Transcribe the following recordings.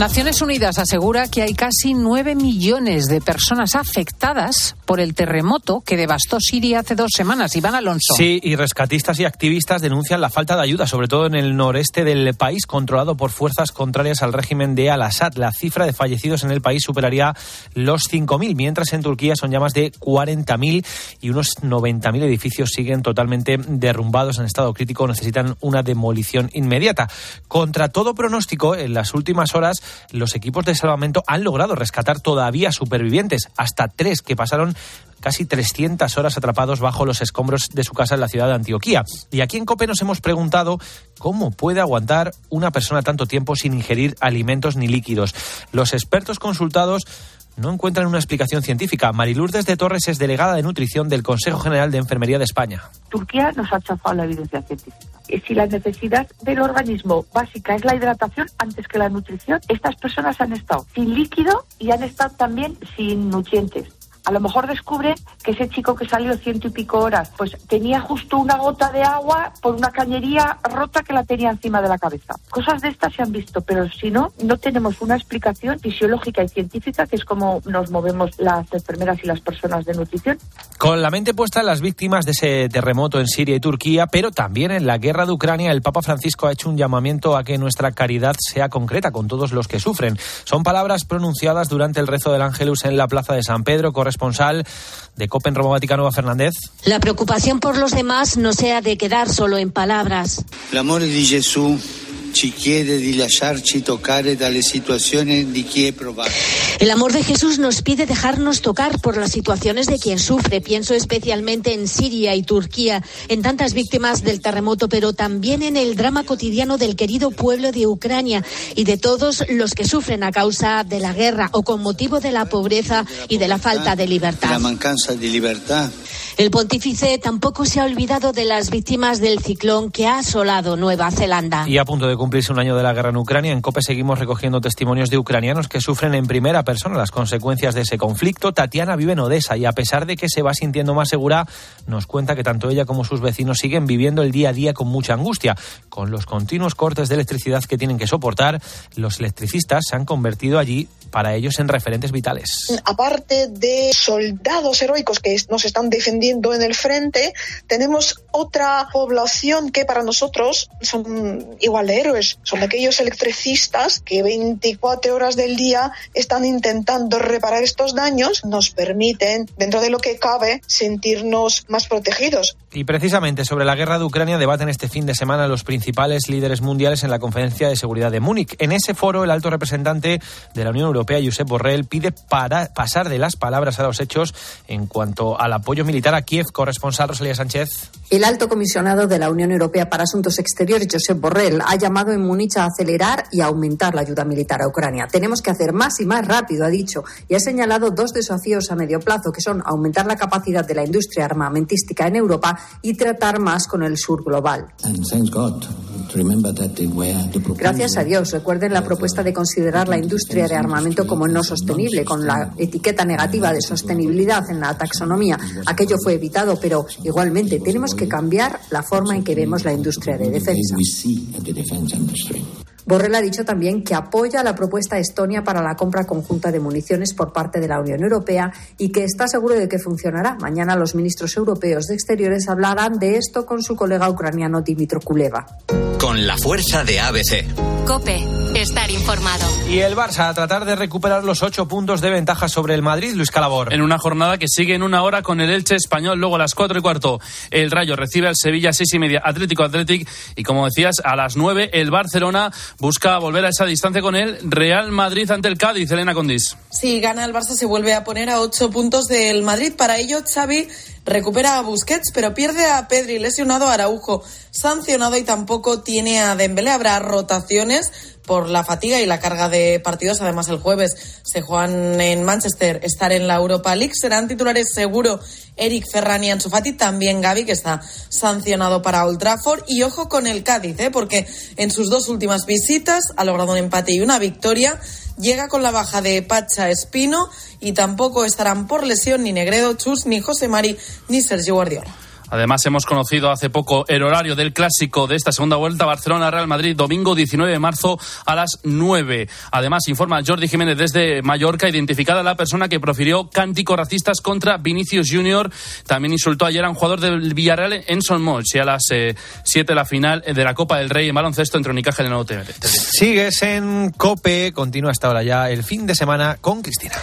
Naciones Unidas asegura que hay casi 9 millones de personas afectadas por el terremoto que devastó Siria hace dos semanas. Iván Alonso. Sí, y rescatistas y activistas denuncian la falta de ayuda, sobre todo en el noreste del país, controlado por fuerzas contrarias al régimen de Al-Assad. La cifra de fallecidos en el país superaría los 5.000, mientras en Turquía son ya más de 40.000 y unos 90.000 edificios siguen totalmente derrumbados en estado crítico. Necesitan una demolición inmediata. Contra todo pronóstico, en las últimas horas los equipos de salvamento han logrado rescatar todavía supervivientes, hasta tres que pasaron casi 300 horas atrapados bajo los escombros de su casa en la ciudad de Antioquía. Y aquí en COPE nos hemos preguntado cómo puede aguantar una persona tanto tiempo sin ingerir alimentos ni líquidos. Los expertos consultados no encuentran una explicación científica. Marilurdes de Torres es delegada de nutrición del Consejo General de Enfermería de España. Turquía nos ha chafado la evidencia científica. Si la necesidad del organismo básica es la hidratación antes que la nutrición, estas personas han estado sin líquido y han estado también sin nutrientes a lo mejor descubre que ese chico que salió ciento y pico horas, pues tenía justo una gota de agua por una cañería rota que la tenía encima de la cabeza. Cosas de estas se han visto, pero si no, no tenemos una explicación fisiológica y científica, que es como nos movemos las enfermeras y las personas de nutrición. Con la mente puesta en las víctimas de ese terremoto en Siria y Turquía, pero también en la guerra de Ucrania, el Papa Francisco ha hecho un llamamiento a que nuestra caridad sea concreta con todos los que sufren. Son palabras pronunciadas durante el rezo del Ángelus en la Plaza de San Pedro, responsable de Copen Roma Vaticano, Fernández. La preocupación por los demás no sea de quedar solo en palabras. El amor de Jesús ci chiede di lasciarci toccare dalle situazioni di chi è provato. El amor de Jesús nos pide dejarnos tocar por las situaciones de quien sufre. Pienso especialmente en Siria y Turquía, en tantas víctimas del terremoto, pero también en el drama cotidiano del querido pueblo de Ucrania y de todos los que sufren a causa de la guerra o con motivo de la pobreza y de la falta de libertad. La mancanza de libertad. El pontífice tampoco se ha olvidado de las víctimas del ciclón que ha asolado Nueva Zelanda. Y a punto de cumplirse un año de la guerra en Ucrania, en COPE seguimos recogiendo testimonios de ucranianos que sufren en primera persona las consecuencias de ese conflicto. Tatiana vive en Odessa y a pesar de que se va sintiendo más segura, nos cuenta que tanto ella como sus vecinos siguen viviendo el día a día con mucha angustia. Con los continuos cortes de electricidad que tienen que soportar, los electricistas se han convertido allí para ellos en referentes vitales. Aparte de soldados heroicos que nos están defendiendo en el frente, tenemos otra población que para nosotros son igual de héroes. Son aquellos electricistas que 24 horas del día están intentando reparar estos daños, nos permiten, dentro de lo que cabe, sentirnos más protegidos. Y precisamente sobre la guerra de Ucrania debaten este fin de semana los principales líderes mundiales en la Conferencia de Seguridad de Múnich. En ese foro, el alto representante de la Unión Europea, Josep Borrell, pide para pasar de las palabras a los hechos en cuanto al apoyo militar a Kiev. Corresponsal Rosalía Sánchez. El alto comisionado de la Unión Europea para Asuntos Exteriores, Josep Borrell, ha llamado en Múnich a acelerar y aumentar la ayuda militar a Ucrania. Tenemos que hacer más y más rápido, ha dicho, y ha señalado dos desafíos a medio plazo, que son aumentar la capacidad de la industria armamentística en Europa y tratar más con el sur global. Gracias a Dios, recuerden la propuesta de considerar la industria de armamento como no sostenible, con la etiqueta negativa de sostenibilidad en la taxonomía. Aquello fue evitado, pero igualmente tenemos que cambiar la forma en que vemos la industria de defensa. Borrell ha dicho también que apoya la propuesta Estonia para la compra conjunta de municiones por parte de la Unión Europea y que está seguro de que funcionará. Mañana los ministros europeos de Exteriores hablarán de esto con su colega ucraniano Dimitro Kuleva. Con la fuerza de ABC. Cope, estar informado. Y el Barça a tratar de recuperar los ocho puntos de ventaja sobre el Madrid, Luis Calabor. En una jornada que sigue en una hora con el Elche español, luego a las cuatro y cuarto el Rayo recibe al Sevilla seis y media, Atlético Atlético y como decías a las nueve el Barcelona busca volver a esa distancia con el Real Madrid ante el Cádiz, Elena Condis. Si gana el Barça se vuelve a poner a ocho puntos del Madrid. Para ello Xavi recupera a Busquets, pero pierde a Pedri, lesionado a Araujo, sancionado y tampoco tiene a Dembélé. Habrá rotaciones por la fatiga y la carga de partidos. Además, el jueves se juegan en Manchester, estar en la Europa League. Serán titulares seguro Eric Ferrani y Ansu Fati, también Gaby, que está sancionado para Old Trafford. Y ojo con el Cádiz, ¿eh? porque en sus dos últimas visitas ha logrado un empate y una victoria. Llega con la baja de Pacha Espino y tampoco estarán por lesión ni Negredo, Chus, ni José Mari, ni Sergio Guardiola. Además, hemos conocido hace poco el horario del clásico de esta segunda vuelta Barcelona-Real Madrid, domingo 19 de marzo a las 9. Además, informa Jordi Jiménez desde Mallorca, identificada la persona que profirió cánticos racistas contra Vinicius Junior. También insultó ayer a un jugador del Villarreal en Son y a las 7 eh, la final de la Copa del Rey en baloncesto entre Unicaja y el Nuevo Sigues en COPE, continúa hasta ahora ya el fin de semana con Cristina.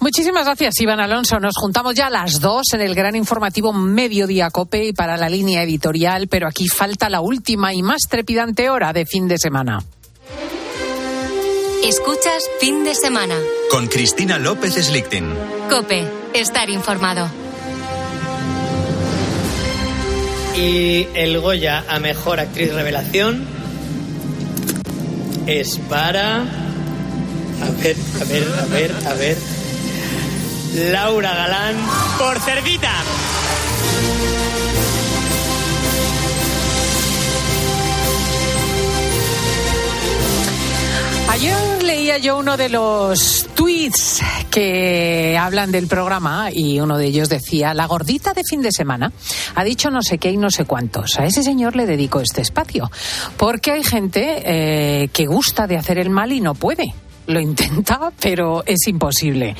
Muchísimas gracias, Iván Alonso. Nos juntamos ya a las dos en el gran informativo Mediodía Cope y para la línea editorial, pero aquí falta la última y más trepidante hora de fin de semana. Escuchas fin de semana. Con Cristina López Slichting. Cope, estar informado. Y el Goya a mejor actriz revelación es para. A ver, a ver, a ver, a ver. Laura Galán por Cerdita. Ayer leía yo uno de los tweets que hablan del programa y uno de ellos decía, la gordita de fin de semana ha dicho no sé qué y no sé cuántos. A ese señor le dedico este espacio, porque hay gente eh, que gusta de hacer el mal y no puede lo intenta, pero es imposible.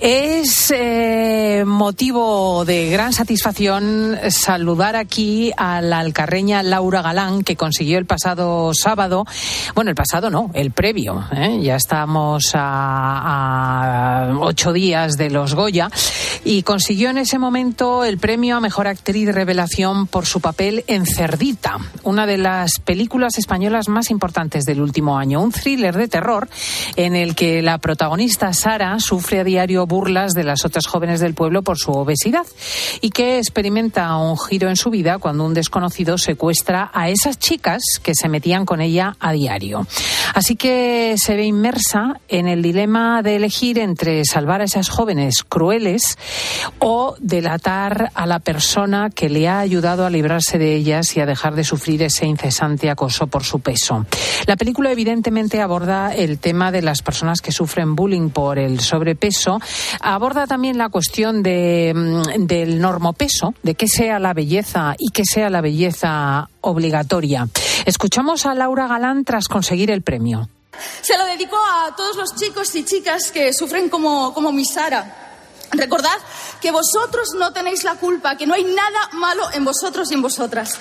Es eh, motivo de gran satisfacción saludar aquí a la alcarreña Laura Galán, que consiguió el pasado sábado, bueno, el pasado no, el previo, ¿eh? ya estamos a, a, ocho días de los Goya, y consiguió en ese momento el premio a Mejor Actriz Revelación por su papel en Cerdita, una de las películas españolas más importantes del último año, un thriller de terror en el que la protagonista Sara sufre a diario burlas de las otras jóvenes del pueblo por su obesidad y que experimenta un giro en su vida cuando un desconocido secuestra a esas chicas que se metían con ella a diario. Así que se ve inmersa en el dilema de elegir entre salvar a esas jóvenes crueles o delatar a la persona que le ha ayudado a librarse de ellas y a dejar de sufrir ese incesante acoso por su peso. La película evidentemente aborda el tema de las personas que sufren bullying por el sobrepeso, aborda también la cuestión de, mm, del normopeso, de qué sea la belleza y qué sea la belleza obligatoria. Escuchamos a Laura Galán tras conseguir el premio. Se lo dedico a todos los chicos y chicas que sufren como, como mi Sara. Recordad que vosotros no tenéis la culpa, que no hay nada malo en vosotros y en vosotras.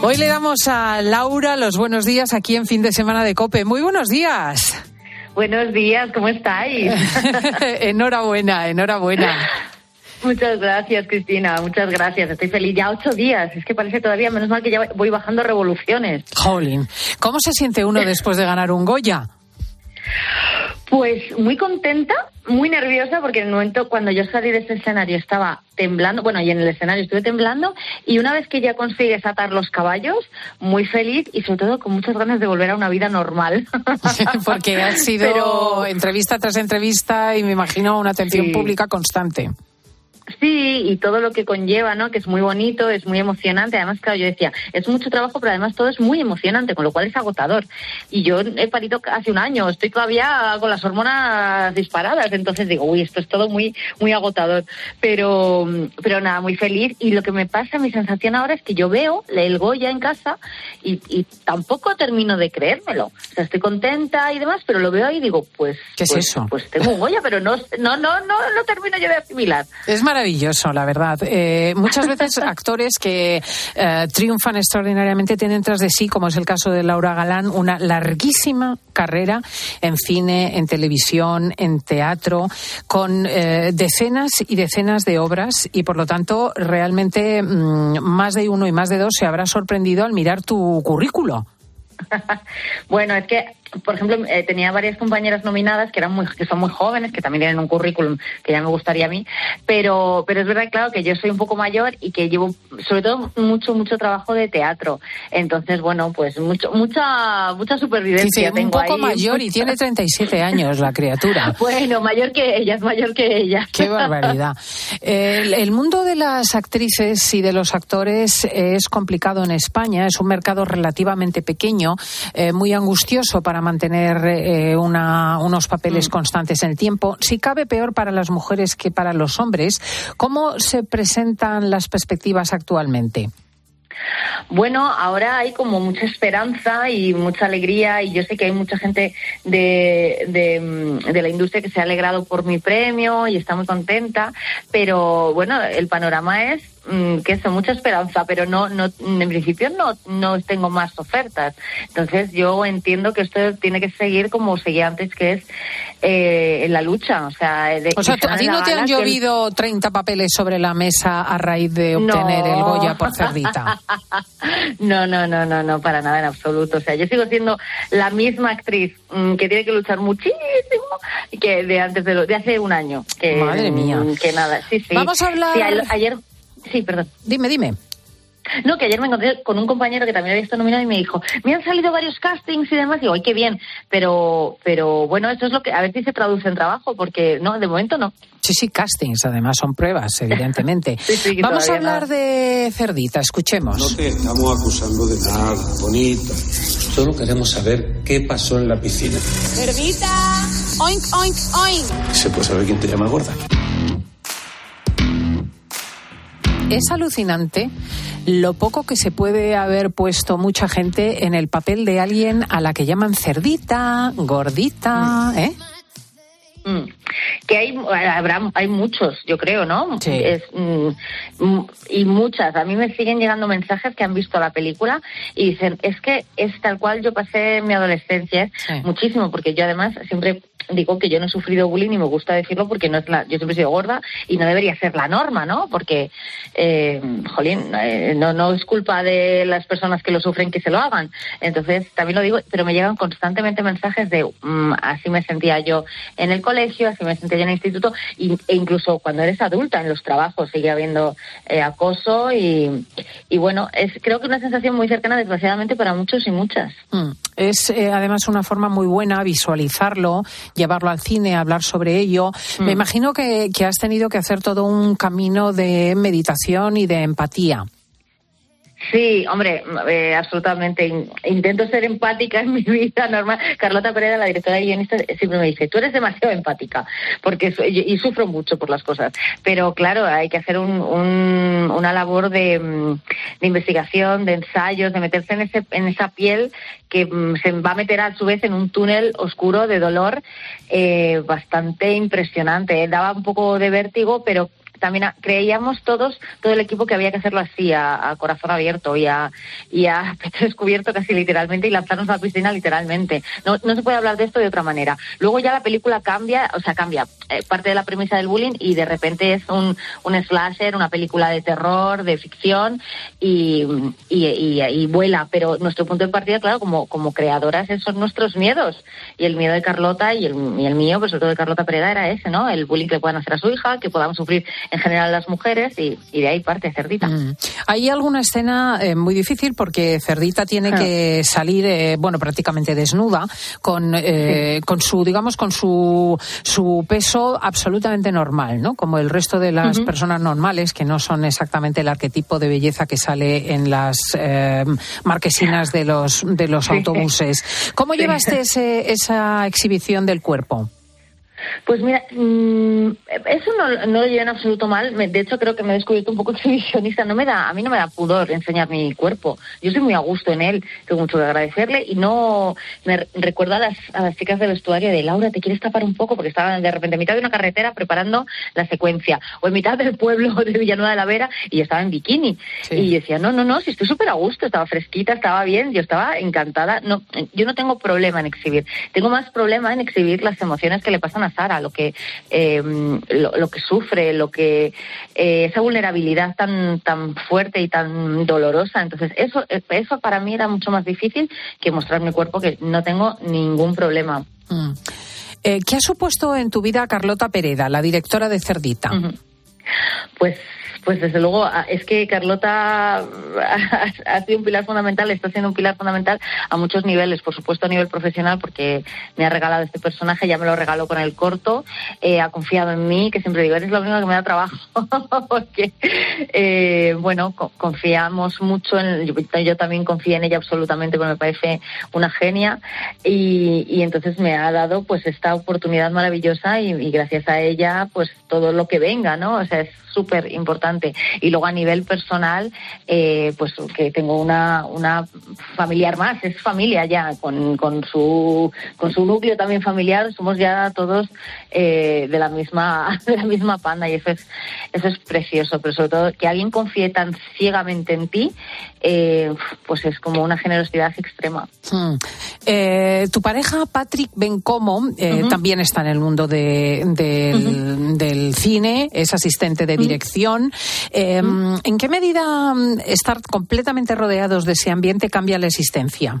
Hoy le damos a Laura los buenos días aquí en fin de semana de Cope. Muy buenos días. Buenos días, ¿cómo estáis? enhorabuena, enhorabuena. Muchas gracias, Cristina. Muchas gracias. Estoy feliz. Ya ocho días. Es que parece todavía, menos mal que ya voy bajando revoluciones. Jolín. ¿Cómo se siente uno después de ganar un Goya? Pues muy contenta, muy nerviosa, porque en el momento cuando yo salí de ese escenario estaba temblando, bueno, y en el escenario estuve temblando, y una vez que ya consigues atar los caballos, muy feliz y sobre todo con muchas ganas de volver a una vida normal. porque ha sido entrevista tras entrevista y me imagino una atención pública constante. Sí, y todo lo que conlleva, ¿no? Que es muy bonito, es muy emocionante. Además, claro, yo decía, es mucho trabajo, pero además todo es muy emocionante, con lo cual es agotador. Y yo he parido hace un año, estoy todavía con las hormonas disparadas, entonces digo, uy, esto es todo muy, muy agotador. Pero, pero nada, muy feliz. Y lo que me pasa, mi sensación ahora es que yo veo el Goya en casa y, y tampoco termino de creérmelo. O sea, estoy contenta y demás, pero lo veo ahí y digo, pues, ¿qué es pues, eso? Pues tengo un Goya, pero no, no, no, no, no termino yo de asimilar. Es maravilloso, la verdad. Eh, muchas veces actores que eh, triunfan extraordinariamente tienen tras de sí, como es el caso de Laura Galán, una larguísima carrera en cine, en televisión, en teatro, con eh, decenas y decenas de obras y por lo tanto realmente mmm, más de uno y más de dos se habrá sorprendido al mirar tu currículo. bueno, es que por ejemplo, eh, tenía varias compañeras nominadas que eran muy, que son muy jóvenes, que también tienen un currículum que ya me gustaría a mí, pero, pero es verdad, claro, que yo soy un poco mayor y que llevo, sobre todo, mucho, mucho trabajo de teatro. Entonces, bueno, pues mucho, mucha, mucha supervivencia. Sí, un poco mayor y tiene 37 años la criatura. bueno, mayor que ella, es mayor que ella. Qué barbaridad. El, el mundo de las actrices y de los actores es complicado en España, es un mercado relativamente pequeño, eh, muy angustioso para mantener eh, una, unos papeles constantes en el tiempo. Si cabe peor para las mujeres que para los hombres, ¿cómo se presentan las perspectivas actualmente? Bueno, ahora hay como mucha esperanza y mucha alegría y yo sé que hay mucha gente de, de, de, la industria que se ha alegrado por mi premio y está muy contenta, pero bueno, el panorama es Mm, que eso, mucha esperanza, pero no, no, en principio no, no tengo más ofertas. Entonces yo entiendo que esto tiene que seguir como seguía antes, que es eh, en la lucha. O sea, de, o sea ¿a ti no te han llovido 30 papeles sobre la mesa a raíz de obtener el Goya por Cerdita? no, no, no, no, no, para nada en absoluto. O sea, yo sigo siendo la misma actriz mm, que tiene que luchar muchísimo que de antes de, lo, de hace un año. Que, Madre mía. Que nada, sí, sí. Vamos a hablar... ayer Sí, perdón. Dime, dime. No, que ayer me encontré con un compañero que también había estado nominado y me dijo, me han salido varios castings y demás. Y digo, ¡ay, qué bien! Pero, pero bueno, esto es lo que, a ver si se traduce en trabajo, porque no, de momento no. Sí, sí, castings, además son pruebas, evidentemente. sí, sí, Vamos a hablar nada. de Cerdita, escuchemos. No te estamos acusando de nada, bonita. Solo queremos saber qué pasó en la piscina. Cerdita, oink, oink, oink. ¿Se puede saber quién te llama gorda? Es alucinante lo poco que se puede haber puesto mucha gente en el papel de alguien a la que llaman cerdita, gordita, ¿eh? Mm. Que hay, habrá, hay muchos, yo creo, ¿no? Sí. Es, mm, y muchas. A mí me siguen llegando mensajes que han visto la película y dicen, es que es tal cual yo pasé mi adolescencia, Sí. muchísimo, porque yo además siempre digo que yo no he sufrido bullying y me gusta decirlo porque no es la, yo siempre he sido gorda y no debería ser la norma, ¿no? Porque, eh, jolín, eh, no, no es culpa de las personas que lo sufren que se lo hagan. Entonces, también lo digo, pero me llegan constantemente mensajes de mm, así me sentía yo en el colegio, así me sentía yo en el instituto e incluso cuando eres adulta en los trabajos sigue habiendo eh, acoso y, y bueno, es creo que una sensación muy cercana desgraciadamente para muchos y muchas. Mm. Es eh, además una forma muy buena visualizarlo, llevarlo al cine, hablar sobre ello. Mm. Me imagino que, que has tenido que hacer todo un camino de meditación y de empatía. Sí, hombre, eh, absolutamente. In- Intento ser empática en mi vida normal. Carlota Pereira, la directora y guionista, siempre me dice, tú eres demasiado empática, porque y, sufro mucho por las cosas. Pero claro, hay que hacer un- un- una labor de, mm, de investigación, de ensayos, de meterse en, ese, en esa piel que mm, se va a meter a su vez en un túnel oscuro de dolor eh, bastante impresionante. ¿eh? Daba un poco de vértigo, pero también creíamos todos, todo el equipo, que había que hacerlo así, a, a corazón abierto y a, y a descubierto casi literalmente y lanzarnos a la piscina literalmente. No, no se puede hablar de esto de otra manera. Luego ya la película cambia, o sea, cambia eh, parte de la premisa del bullying y de repente es un, un slasher, una película de terror, de ficción y- y vuela. Pero nuestro punto de partida, claro, como, como creadoras, esos son nuestros miedos. Y el miedo de Carlota y el, y el mío, pues sobre todo de Carlota Pereda, era ese, ¿no? El bullying que puedan hacer a su hija, que podamos sufrir en general las mujeres y, y de ahí parte Cerdita. Mm. Hay alguna escena eh, muy difícil porque Cerdita tiene que salir, eh, bueno, prácticamente desnuda, con, eh, con su, digamos, con su, su peso absolutamente normal, ¿no? Como el resto de las personas normales, que no son exactamente el arquetipo de belleza que sale en las eh, marquesinas de los, de los Sí. autobuses. ¿Cómo Sí. llevaste ese- esa exhibición del cuerpo? Pues mira, mm, eso no, no lo llevé en absoluto mal. Me- De hecho, creo que me he descubierto un poco exhibicionista. No me da, a mí no me da pudor enseñar mi cuerpo. Yo soy muy a gusto en él, tengo mucho que agradecerle y no me re- recuerdo a las, a las chicas del vestuario de Laura, ¿te quieres tapar un poco? Porque estaban de repente en mitad de una carretera preparando la secuencia o en mitad del pueblo de Villanueva de la Vera y yo estaba en bikini. Y yo decía, no, no, no, si estoy súper a gusto, estaba fresquita, estaba bien, yo estaba encantada. No, yo no tengo problema en exhibir. Tengo más problema en exhibir las emociones que le pasan a Sara, lo que, eh, lo, que sufre, lo que, eh, esa vulnerabilidad tan, tan fuerte y tan dolorosa. Entonces, eso, eso para mí era mucho más difícil que mostrar mi cuerpo que no tengo ningún problema. Mm. ¿Qué ha supuesto en tu vida Carlota Pereda, la directora de Cerdita? Pues pues desde luego, es que Carlota ha sido un pilar fundamental, está siendo un pilar fundamental a muchos niveles, por supuesto a nivel profesional, porque me ha regalado este personaje, ya me lo regaló con el corto, eh, ha confiado en mí, que siempre digo, eres la única que me da trabajo, porque, eh, bueno, confiamos mucho, en, yo, también confío en ella absolutamente, porque me parece una genia, y, entonces me ha dado pues esta oportunidad maravillosa y, y gracias a ella pues todo lo que venga, ¿no? O sea, es súper importante. Y luego a nivel personal, eh, pues que tengo una, una familiar más, es familia ya, con, con, su, con su núcleo también familiar, somos ya todos eh, de la misma de la misma panda y eso es, eso es precioso, pero sobre todo que alguien confíe tan ciegamente en ti, eh, pues es como una generosidad extrema. Hmm. tu pareja, Patrick Bencomo, también está en el mundo de, del, del, cine, es asistente de dirección. Em, ¿En qué medida mm, estar completamente rodeados de ese ambiente cambia la existencia?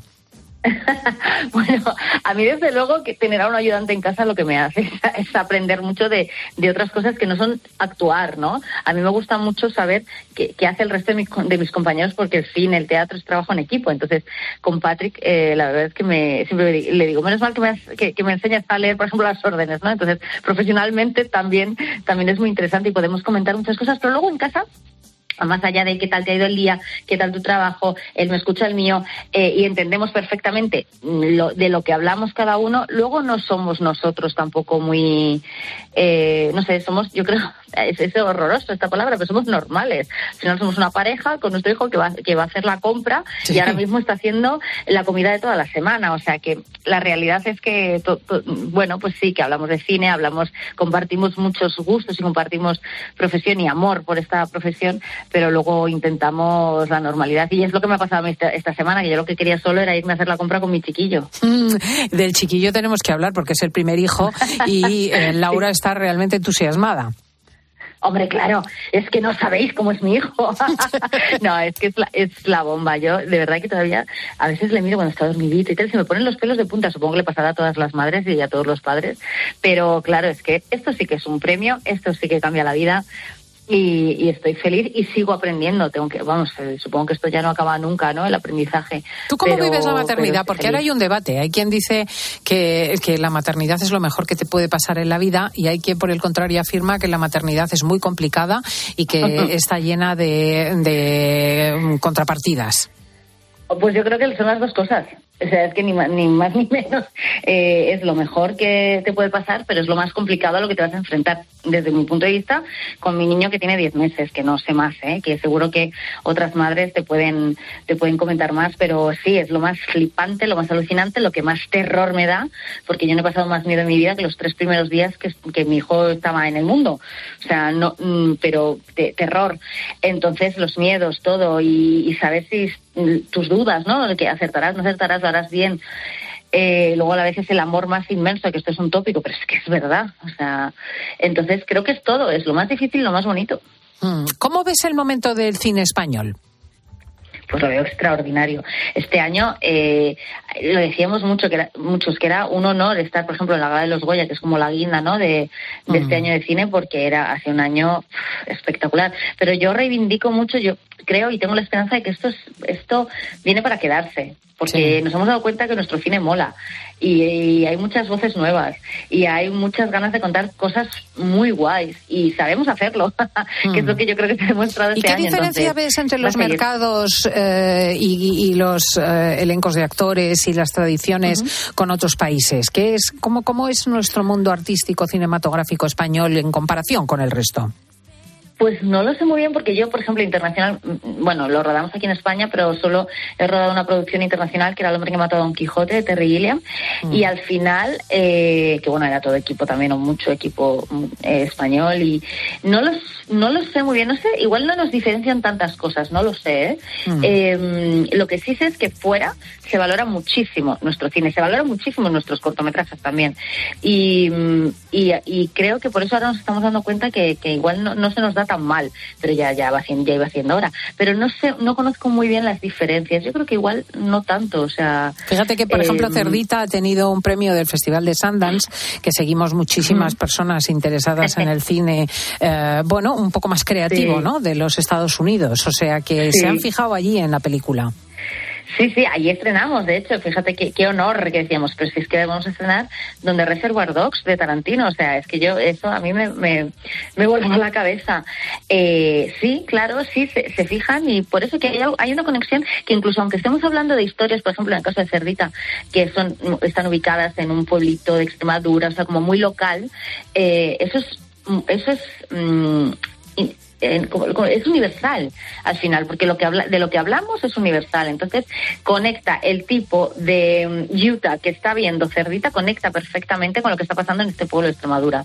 bueno, a mí desde luego que tener a un ayudante en casa lo que me hace es, aprender mucho de, otras cosas que no son actuar, ¿no? A mí me gusta mucho saber qué, hace el resto de mis, de mis, compañeros porque el cine, el teatro es trabajo en equipo. Entonces, con Patrick, eh, la verdad es que me, siempre le digo, menos mal que me, que, que me enseñas a leer, por ejemplo, las órdenes, ¿no? Entonces, profesionalmente también, también es muy interesante y podemos comentar muchas cosas, pero luego en casa más allá de qué tal te ha ido el día, qué tal tu trabajo, él me escucha el mío eh, y entendemos perfectamente lo, de lo que hablamos cada uno, luego no somos nosotros tampoco muy, eh, no sé, somos, yo creo, es, es, horroroso esta palabra, pero somos normales. Al final somos una pareja con nuestro hijo que va, que va a hacer la compra y ahora mismo está haciendo la comida de toda la semana. O sea que la realidad es que, bueno, pues sí, que hablamos de cine, hablamos, compartimos muchos gustos y compartimos profesión y amor por esta profesión, pero luego intentamos la normalidad. Y es lo que me ha pasado esta, esta semana, que yo lo que quería solo era irme a hacer la compra con mi chiquillo. Mm, del chiquillo tenemos que hablar porque es el primer hijo y eh, Laura está realmente entusiasmada. Hombre, claro, es que no sabéis cómo es mi hijo. no, es que es la, es la, bomba. Yo, de verdad que todavía a veces le miro cuando está dormidito y tal, se me ponen los pelos de punta. Supongo que le pasará a todas las madres y a todos los padres. Pero claro, es que esto sí que es un premio, esto sí que cambia la vida y, estoy feliz y sigo aprendiendo. Tengo que, vamos, eh, supongo que esto ya no acaba nunca, ¿no? El aprendizaje. ¿Tú cómo vives la maternidad? Porque ahora hay un debate. Hay quien dice que, que la maternidad es lo mejor que te puede pasar en la vida y hay quien, por el contrario, afirma que la maternidad es muy complicada y que está llena de, de contrapartidas. Pues yo creo que son las dos cosas. O sea, es que ni más ni, más, ni menos eh, es lo mejor que te puede pasar, pero es lo más complicado a lo que te vas a enfrentar. Desde mi punto de vista, con mi niño que tiene 10 meses, que no sé más, ¿eh? que seguro que otras madres te pueden, te pueden comentar más, pero sí, es lo más flipante, lo más alucinante, lo que más terror me da, porque yo no he pasado más miedo en mi vida que los tres primeros días que, que mi hijo estaba en el mundo. O sea, no, mm, pero terror. Entonces, los miedos, todo, y, y saber si tus dudas, ¿no? Que acertarás, no acertarás, lo harás bien. Eh, luego a la vez es el amor más inmenso, que esto es un tópico, pero es que es verdad. O sea, entonces creo que es todo, es lo más difícil lo más bonito. Mm. ¿Cómo ves el momento del cine español? pues lo veo extraordinario. Este año eh, lo decíamos mucho que era, muchos que era un honor estar, por ejemplo, en la gala de los Goya, que es como la guinda, ¿no? De, este mm. año de cine, porque era hace un año espectacular. Pero yo reivindico mucho, yo creo y tengo la esperanza de que esto, es, esto viene para quedarse, porque nos hemos dado cuenta que nuestro cine mola y, hay muchas voces nuevas y hay muchas ganas de contar cosas muy guays y sabemos hacerlo, que es lo mm. que yo creo que se ha demostrado este ¿Y qué diferencia ves entre los mercados eh, y, los eh, elencos de actores y las tradiciones con otros países? ¿Qué es, cómo, ¿Cómo es nuestro mundo artístico cinematográfico español en comparación con el resto? Pues no lo sé muy bien porque yo, por ejemplo, internacional, mm, bueno, lo rodamos aquí en España, pero solo he rodado una producción internacional que era El hombre que mató a Don Quijote de Terry Gilliam. Mm. Y al final, eh, que bueno, era todo equipo también, o mucho equipo mm, eh, español. Y no los, no lo sé muy bien, no sé, igual no nos diferencian tantas cosas, no lo sé. ¿eh? Mm. Eh, lo que sí sé es que fuera se valora muchísimo nuestro cine, se valora muchísimo nuestros cortometrajes también. Y, y, y creo que por eso ahora nos estamos dando cuenta que, que igual no, no se nos da tan mal, pero ya, ya, va haciendo, ya iba haciendo ahora. Pero no sé, no conozco muy bien las diferencias. Yo creo que igual no tanto, o sea. Fíjate que, por eh, ejemplo, Cerdita ha tenido un premio del Festival de Sundance, que seguimos muchísimas personas interesadas en el cine, eh, bueno, un poco más creativo, Sí. ¿no? De los Estados Unidos. O sea, que Sí. se han fijado allí en la película. Sí, sí, ahí estrenamos, de hecho, fíjate qué, qué honor que decíamos, pero si es que vamos a estrenar donde Reservoir Dogs de Tarantino, o sea, es que yo, eso a mí me, me, me la cabeza. Eh, sí, claro, sí, se, se fijan y por eso que hay, una conexión que incluso aunque estemos hablando de historias, por ejemplo, en el caso de Cerdita, que son están ubicadas en un pueblito de Extremadura, o sea, como muy local, eh, eso es, eso es mm, es universal al final, porque lo que habla, de lo que hablamos es universal. Entonces, conecta el tipo de mm, Utah que está viendo Cerdita, conecta perfectamente con lo que está pasando en este pueblo de Extremadura.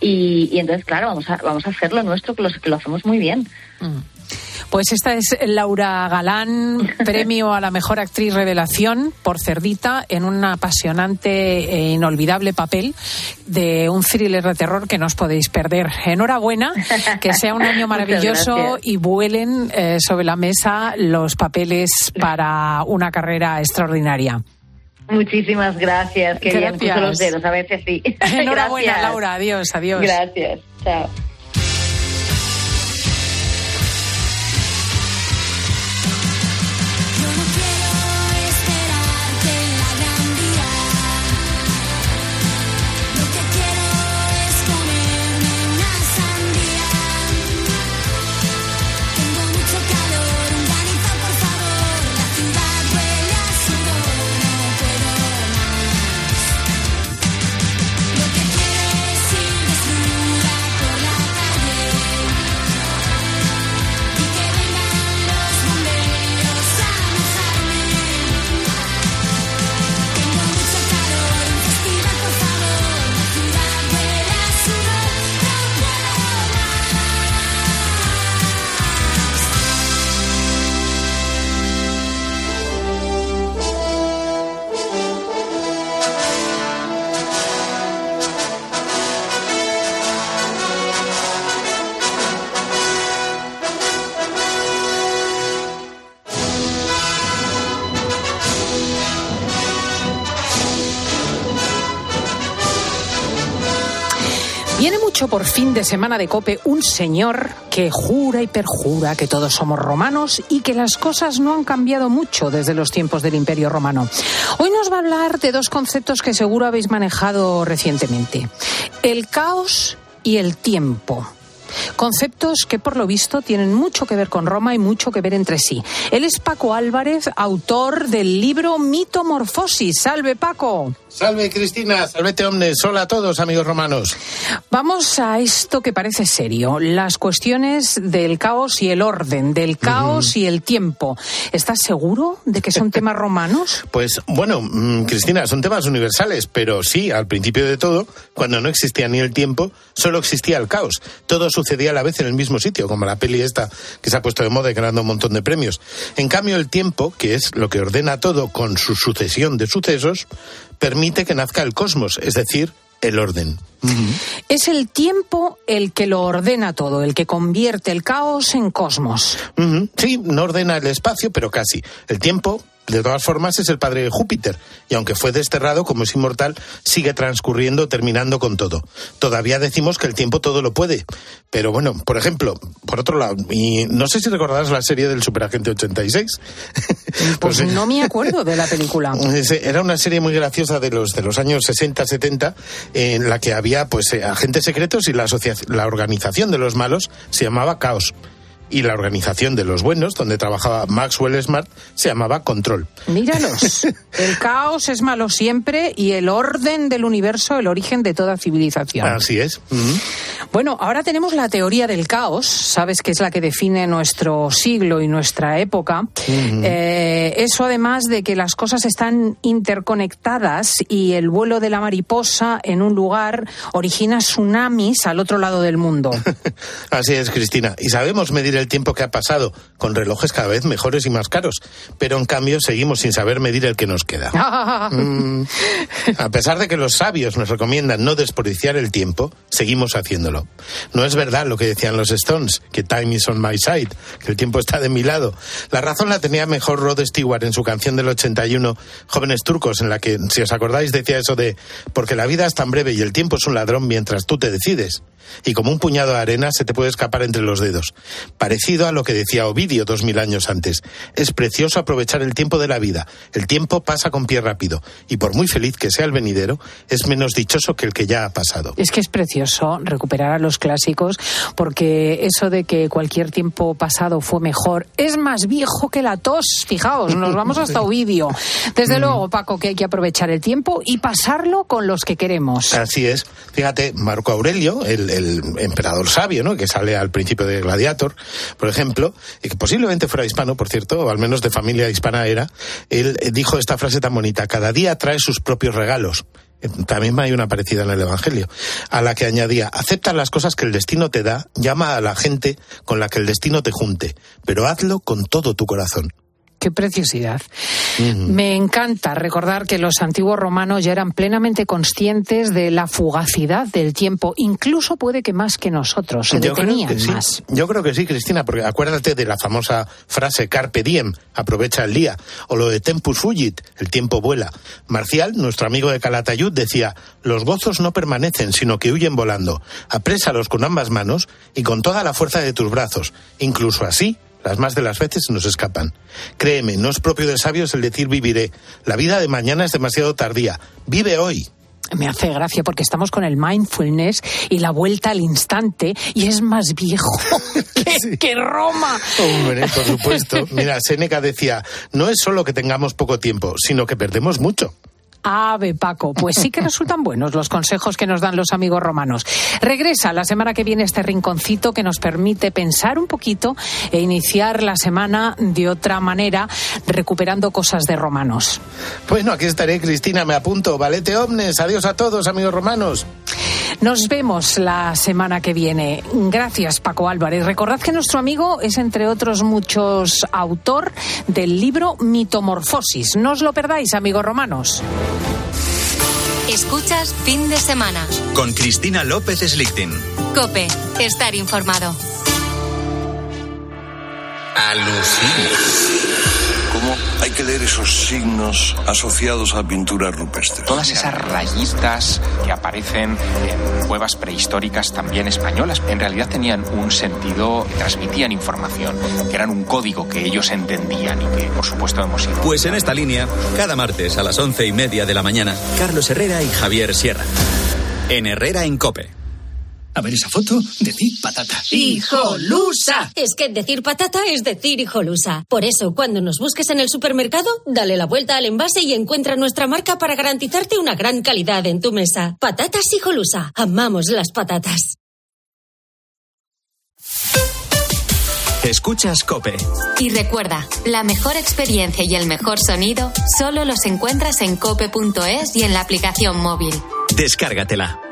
Y, y entonces, claro, vamos a, vamos a hacer lo nuestro, que lo, que lo hacemos muy bien. Pues esta es Laura Galán, premio a la mejor actriz revelación por Cerdita en un apasionante e inolvidable papel de un thriller de terror que no os podéis perder. Enhorabuena, que sea un año maravilloso y vuelen eh, sobre la mesa los papeles para una carrera extraordinaria. Muchísimas gracias. Que bien, Gracias. los dedos, a veces sí. Enhorabuena, Gracias. Laura. Adiós, adiós. Gracias. Chao. De semana de cope un señor que jura y perjura que todos somos romanos y que las cosas no han cambiado mucho desde los tiempos del Imperio Romano. Hoy nos va a hablar de dos conceptos que seguro habéis manejado recientemente. El caos y el tiempo. Conceptos que por lo visto tienen mucho que ver con Roma y mucho que ver entre sí. Él es Paco Álvarez, autor del libro Mitomorfosis. Salve Paco. Salve Cristina, salvete omnes. Hola a todos, amigos romanos. Vamos a esto que parece serio, las cuestiones del caos y el orden, del caos y el tiempo. ¿Estás seguro de que son temas romanos? Pues bueno, mm, Cristina, son temas universales, pero sí, al principio de todo, cuando no existía ni el tiempo, solo existía el caos. Todo sucedía a la vez en el mismo sitio, como la peli esta que se ha puesto de moda y ganando un montón de premios. En cambio, el tiempo, que es lo que ordena todo con su sucesión de sucesos, permite que nazca el cosmos, es decir, el orden. Es el tiempo el que lo ordena todo, el que convierte el caos en cosmos. Sí, no ordena el espacio, pero casi. El tiempo, de todas formas, es el padre de Júpiter, y aunque fue desterrado, como es inmortal, sigue transcurriendo, terminando con todo. Todavía decimos que el tiempo todo lo puede. Pero bueno, por ejemplo, por otro lado, y no sé si recordarás la serie del Superagente 86. Pues no me acuerdo de la película. Era una serie muy graciosa de los de los años 60, 70, en la que había pues eh, agentes secretos y la, la organización de los malos se llamaba Caos. Y la organización de los buenos, donde trabajaba Maxwell Smart, se llamaba Control. Míralos. El caos es malo siempre y el orden del universo el origen de toda civilización. Así es. Bueno, ahora tenemos la teoría del caos, sabes que es la que define nuestro siglo y nuestra época. Eh, eso además de que las cosas están interconectadas y el vuelo de la mariposa en un lugar origina tsunamis al otro lado del mundo. Así es, Cristina. Y sabemos medir el tiempo que ha pasado con relojes cada vez mejores y más caros. Pero en cambio seguimos sin saber medir el que nos queda. Mm. A pesar de que los sabios nos recomiendan no desperdiciar el tiempo, seguimos haciéndolo. No es verdad lo que decían los Stones, que time is on my side, que el tiempo está de mi lado. La razón la tenía mejor Rod Stewart en su canción del 81, Jóvenes Turcos, en la que, si os acordáis, decía eso de, porque la vida es tan breve y el tiempo es un ladrón mientras tú te decides. Y como un puñado de arena se te puede escapar entre los dedos. Parecido a lo que decía Ovidio dos mil años antes. Es precioso aprovechar el tiempo de la vida. El tiempo pasa con pie rápido. Y por muy feliz que sea el venidero, es menos dichoso que el que ya ha pasado. Es que es precioso recuperar a los clásicos porque eso de que cualquier tiempo pasado fue mejor es más viejo que la tos. Fijaos, nos vamos hasta Ovidio. Desde luego, Paco, que hay que aprovechar el tiempo y pasarlo con los que queremos. Así es. Fíjate, Marco Aurelio, el, el emperador sabio, ¿no? que sale al principio de Gladiator, por ejemplo, y que posiblemente fuera hispano, por cierto, o al menos de familia hispana era, él dijo esta frase tan bonita, cada día trae sus propios regalos. Eh, También hay una parecida en el Evangelio, a la que añadía, acepta las cosas que el destino te da, llama a la gente con la que el destino te junte, pero hazlo con todo tu corazón. Qué preciosidad. Me encanta recordar que los antiguos romanos ya eran plenamente conscientes de la fugacidad del tiempo, incluso puede que más que nosotros, se Yo creo detenían que sí. más. Yo creo que sí, Cristina, porque acuérdate de la famosa frase carpe diem, aprovecha el día, o lo de tempus fugit, el tiempo vuela. Marcial, nuestro amigo de Calatayud, decía, los gozos no permanecen, sino que huyen volando. Aprésalos con ambas manos y con toda la fuerza de tus brazos. Incluso así, las más de las veces nos escapan. Créeme, no es propio de sabios el decir viviré. La vida de mañana es demasiado tardía. Vive hoy. Me hace gracia porque estamos con el mindfulness y la vuelta al instante y es más viejo que, que Roma. Hombre, por supuesto. Mira, Séneca decía, no es solo que tengamos poco tiempo, sino que perdemos mucho. Ave Paco, pues sí que resultan buenos los consejos que nos dan los amigos romanos. Regresa la semana que viene este rinconcito que nos permite pensar un poquito e iniciar la semana de otra manera, recuperando cosas de romanos. Bueno, aquí estaré, Cristina, me apunto. Valete omnes. Adiós a todos, amigos romanos. Nos vemos la semana que viene. Gracias, Paco Álvarez. Recordad que nuestro amigo es, entre otros muchos, autor del libro Mitomorfosis. No os lo perdáis, amigos romanos. Escuchas fin de semana. Con Cristina López Slichting. Cope, estar informado. Alucina. ¿Cómo hay que leer esos signos asociados a pintura rupestre? Todas esas rayitas que aparecen en cuevas prehistóricas también españolas, en realidad tenían un sentido, transmitían información, que eran un código que ellos entendían y que, por supuesto, hemos ido. Pues en esta línea, cada martes a las once y media de la mañana, Carlos Herrera y Javier Sierra. En Herrera en Cope. A ver esa foto, decir patata. ¡Hijolusa! Es que decir patata es decir hijolusa. Por eso, cuando nos busques en el supermercado, dale la vuelta al envase y encuentra nuestra marca para garantizarte una gran calidad en tu mesa. Patatas hijolusa. Amamos las patatas. Escuchas Cope. Y recuerda, la mejor experiencia y el mejor sonido solo los encuentras en cope.es y en la aplicación móvil. Descárgatela.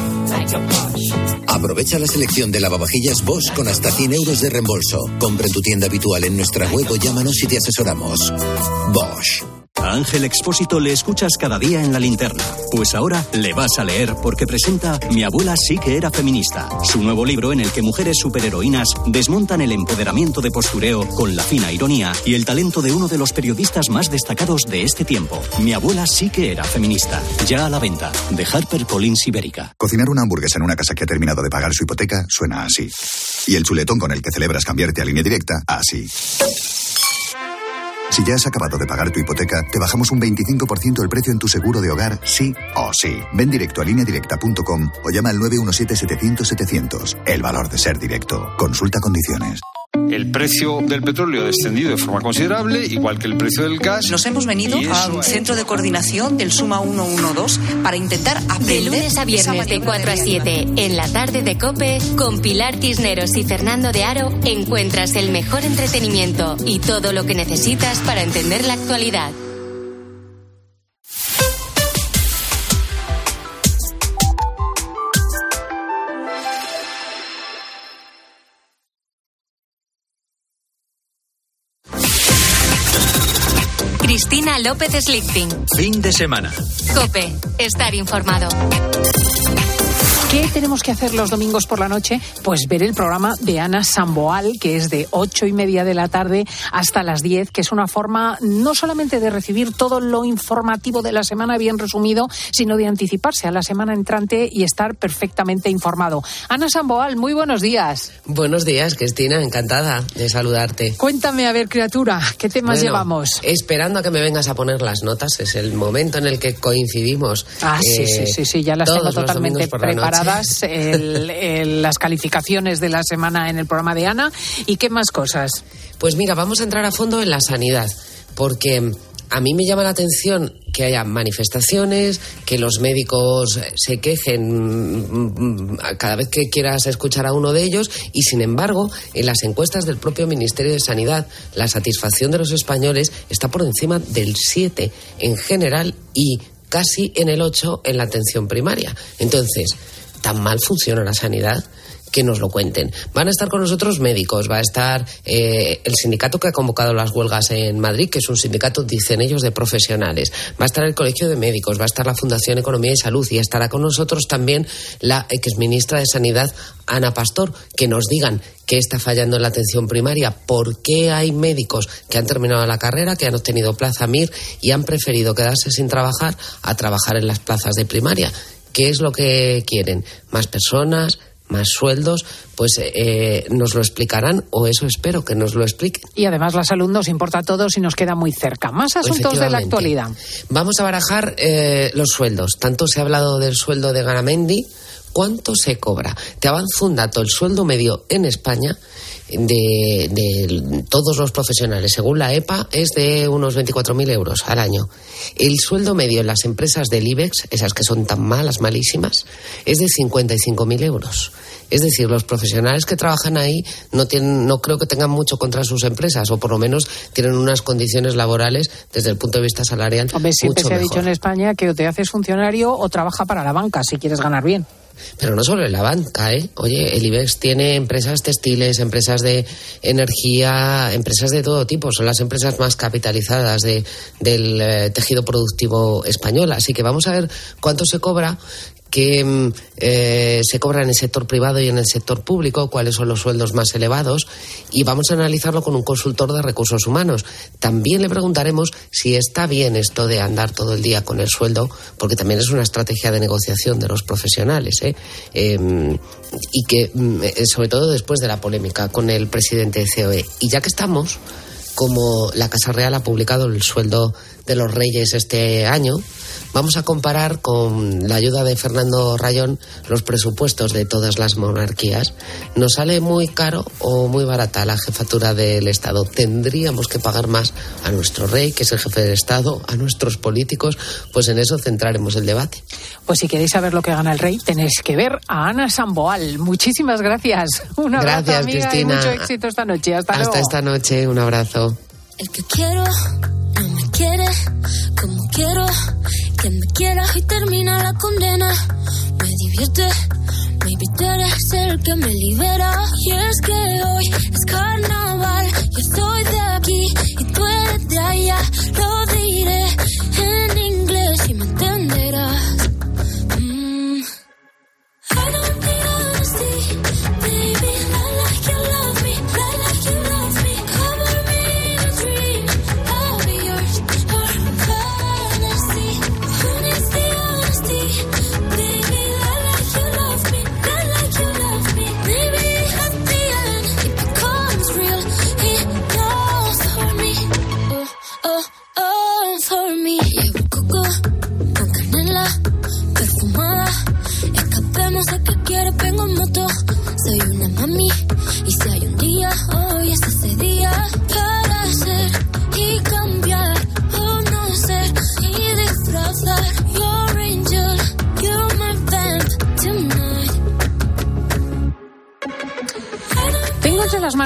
Aprovecha la selección de lavavajillas Bosch con hasta 100 euros de reembolso. Compra en tu tienda habitual en nuestra web o llámanos y te asesoramos. Bosch. A Ángel Expósito le escuchas cada día en la linterna. Pues ahora le vas a leer porque presenta Mi abuela sí que era feminista, su nuevo libro en el que mujeres superheroínas desmontan el empoderamiento de postureo con la fina ironía y el talento de uno de los periodistas más destacados de este tiempo. Mi abuela sí que era feminista. Ya a la venta. De HarperCollins Ibérica. Cocinar una hamburguesa en una casa que ha terminado de pagar su hipoteca suena así. Y el chuletón con el que celebras cambiarte a línea directa, así. Si ya has acabado de pagar tu hipoteca, te bajamos un 25% el precio en tu seguro de hogar, sí o sí. Ven directo a lineadirecta.com o llama al 917-700-700. El valor de ser directo. Consulta condiciones. El precio del petróleo ha descendido de forma considerable, igual que el precio del gas. Nos hemos venido a un centro de coordinación del Suma 112 para intentar aprender. De lunes a viernes de 4 a 7 en la tarde de Cope, con Pilar Cisneros y Fernando de Aro, encuentras el mejor entretenimiento y todo lo que necesitas para entender la actualidad. López Slichting. Fin de semana. Cope, estar informado. ¿Qué tenemos que hacer los domingos por la noche? Pues ver el programa de Ana Samboal, que es de ocho y media de la tarde hasta las 10, que es una forma no solamente de recibir todo lo informativo de la semana bien resumido, sino de anticiparse a la semana entrante y estar perfectamente informado. Ana Samboal, muy buenos días. Buenos días, Cristina, encantada de saludarte. Cuéntame, a ver, criatura, ¿qué temas Bueno, llevamos? Esperando a que me vengas a poner las notas, es el momento en el que coincidimos. Ah, sí, eh, sí, sí, sí, ya las tengo totalmente domingos las calificaciones de la semana en el programa de Ana. ¿Y qué más cosas? Pues mira, vamos a entrar a fondo en la sanidad, porque a mí me llama la atención que haya manifestaciones, que los médicos se quejen mm, mm, cada vez que quieras escuchar a uno de ellos y sin embargo en las encuestas del propio Ministerio de Sanidad la satisfacción de los españoles está por encima del 7 en general y casi en el 8 en la atención primaria. Entonces, ¿tan mal funciona la sanidad? que nos lo cuenten. Van a estar con nosotros médicos, va a estar eh, el sindicato que ha convocado las huelgas en Madrid, que es un sindicato, dicen ellos, de profesionales. Va a estar el Colegio de Médicos, va a estar la Fundación Economía y Salud y estará con nosotros también la exministra de Sanidad, Ana Pastor, que nos digan qué está fallando en la atención primaria, por qué hay médicos que han terminado la carrera, que han obtenido plaza MIR y han preferido quedarse sin trabajar a trabajar en las plazas de primaria. ¿Qué es lo que quieren? ¿Más personas? más sueldos, pues eh, nos lo explicarán o eso espero que nos lo expliquen. Y además la salud nos importa a todos y nos queda muy cerca. Más asuntos de la actualidad. Vamos a barajar eh, los sueldos. Tanto se ha hablado del sueldo de Garamendi. ¿Cuánto se cobra? Te avanzo un dato. El sueldo medio en España de, de todos los profesionales, según la EPA, es de unos 24.000 euros al año. El sueldo medio en las empresas del IBEX, esas que son tan malas, malísimas, es de 55.000 euros. Es decir, los profesionales que trabajan ahí no, tienen, no creo que tengan mucho contra sus empresas, o por lo menos tienen unas condiciones laborales desde el punto de vista salarial Hombre, siempre mucho se ha mejor. dicho en España que o te haces funcionario o trabaja para la banca si quieres ganar bien. Pero no solo en la banca, ¿eh? Oye, el IBEX tiene empresas textiles, empresas de energía, empresas de todo tipo. Son las empresas más capitalizadas de, del eh, tejido productivo español. Así que vamos a ver cuánto se cobra que mm, eh, se cobra en el sector privado y en el sector público, cuáles son los sueldos más elevados y vamos a analizarlo con un consultor de recursos humanos. También le preguntaremos si está bien esto de andar todo el día con el sueldo, porque también es una estrategia de negociación de los profesionales, ¿eh? Eh, y que, mm, eh, sobre todo después de la polémica con el presidente de COE. Y ya que estamos, como la Casa Real ha publicado el sueldo de los reyes este año, vamos a comparar con la ayuda de Fernando Rayón los presupuestos de todas las monarquías. ¿Nos sale muy caro o muy barata la jefatura del Estado? ¿Tendríamos que pagar más a nuestro rey, que es el jefe del Estado, a nuestros políticos? Pues en eso centraremos el debate. Pues si queréis saber lo que gana el rey, tenéis que ver a Ana Samboal. Muchísimas gracias. Un abrazo, Gracias, amiga, Cristina. y mucho éxito esta noche. Hasta, Hasta luego. esta noche, un abrazo. El que quiero no me quiere como quiero que me quiera y termina la condena. Me divierte, maybe tú eres el que me libera. Y es que hoy es carnaval, yo estoy de aquí y tú eres de allá. Lo diré en inglés y me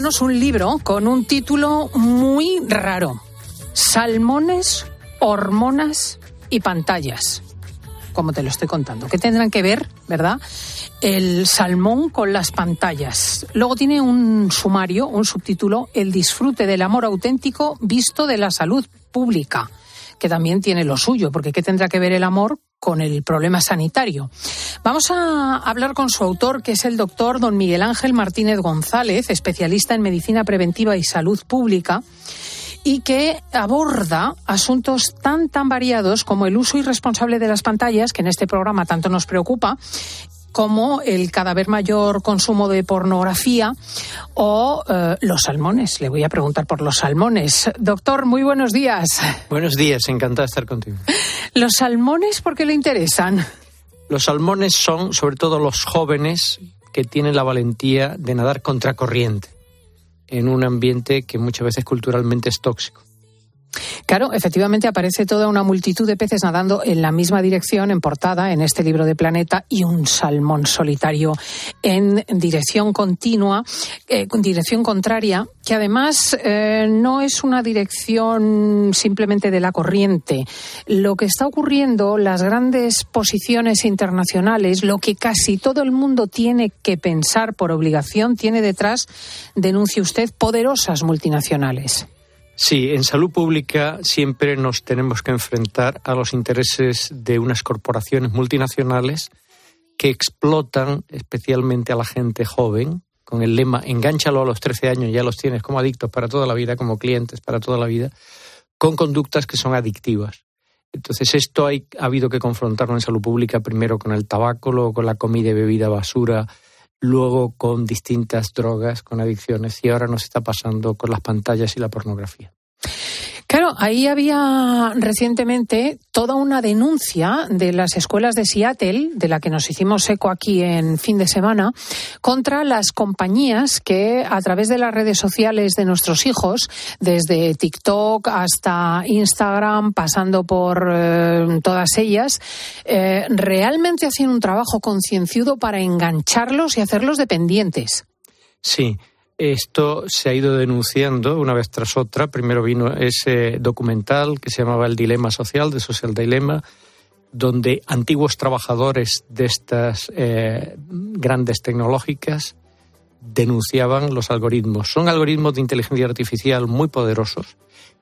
un libro con un título muy raro. Salmones, hormonas y pantallas. Como te lo estoy contando. ¿Qué tendrán que ver, verdad? El salmón con las pantallas. Luego tiene un sumario, un subtítulo, El disfrute del amor auténtico visto de la salud pública, que también tiene lo suyo, porque ¿qué tendrá que ver el amor con el problema sanitario? Vamos a hablar con su autor, que es el doctor don Miguel Ángel Martínez González, especialista en medicina preventiva y salud pública y que aborda asuntos tan tan variados como el uso irresponsable de las pantallas, que en este programa tanto nos preocupa, como el cada vez mayor consumo de pornografía o eh, los salmones. Le voy a preguntar por los salmones. Doctor, muy buenos días. Buenos días, encantado de estar contigo. ¿Los salmones por qué le interesan? Los salmones son sobre todo los jóvenes que tienen la valentía de nadar contracorriente en un ambiente que muchas veces culturalmente es tóxico. Claro, efectivamente aparece toda una multitud de peces nadando en la misma dirección en portada en este libro de Planeta y un salmón solitario en dirección continua, eh, dirección contraria, que además eh, no es una dirección simplemente de la corriente. Lo que está ocurriendo, las grandes posiciones internacionales, lo que casi todo el mundo tiene que pensar por obligación, tiene detrás, denuncie usted, poderosas multinacionales. Sí, en salud pública siempre nos tenemos que enfrentar a los intereses de unas corporaciones multinacionales que explotan especialmente a la gente joven con el lema engánchalo a los 13 años, ya los tienes como adictos para toda la vida, como clientes para toda la vida, con conductas que son adictivas. Entonces esto hay, ha habido que confrontarlo en salud pública primero con el tabaco, con la comida y bebida basura, luego con distintas drogas, con adicciones, y ahora nos está pasando con las pantallas y la pornografía. Claro, ahí había recientemente toda una denuncia de las escuelas de Seattle, de la que nos hicimos eco aquí en fin de semana, contra las compañías que a través de las redes sociales de nuestros hijos, desde TikTok hasta Instagram, pasando por eh, todas ellas, eh, realmente hacían un trabajo concienzudo para engancharlos y hacerlos dependientes. Sí, esto se ha ido denunciando una vez tras otra. Primero vino ese documental que se llamaba El Dilema Social, de Social Dilemma, donde antiguos trabajadores de estas eh, grandes tecnológicas denunciaban los algoritmos. Son algoritmos de inteligencia artificial muy poderosos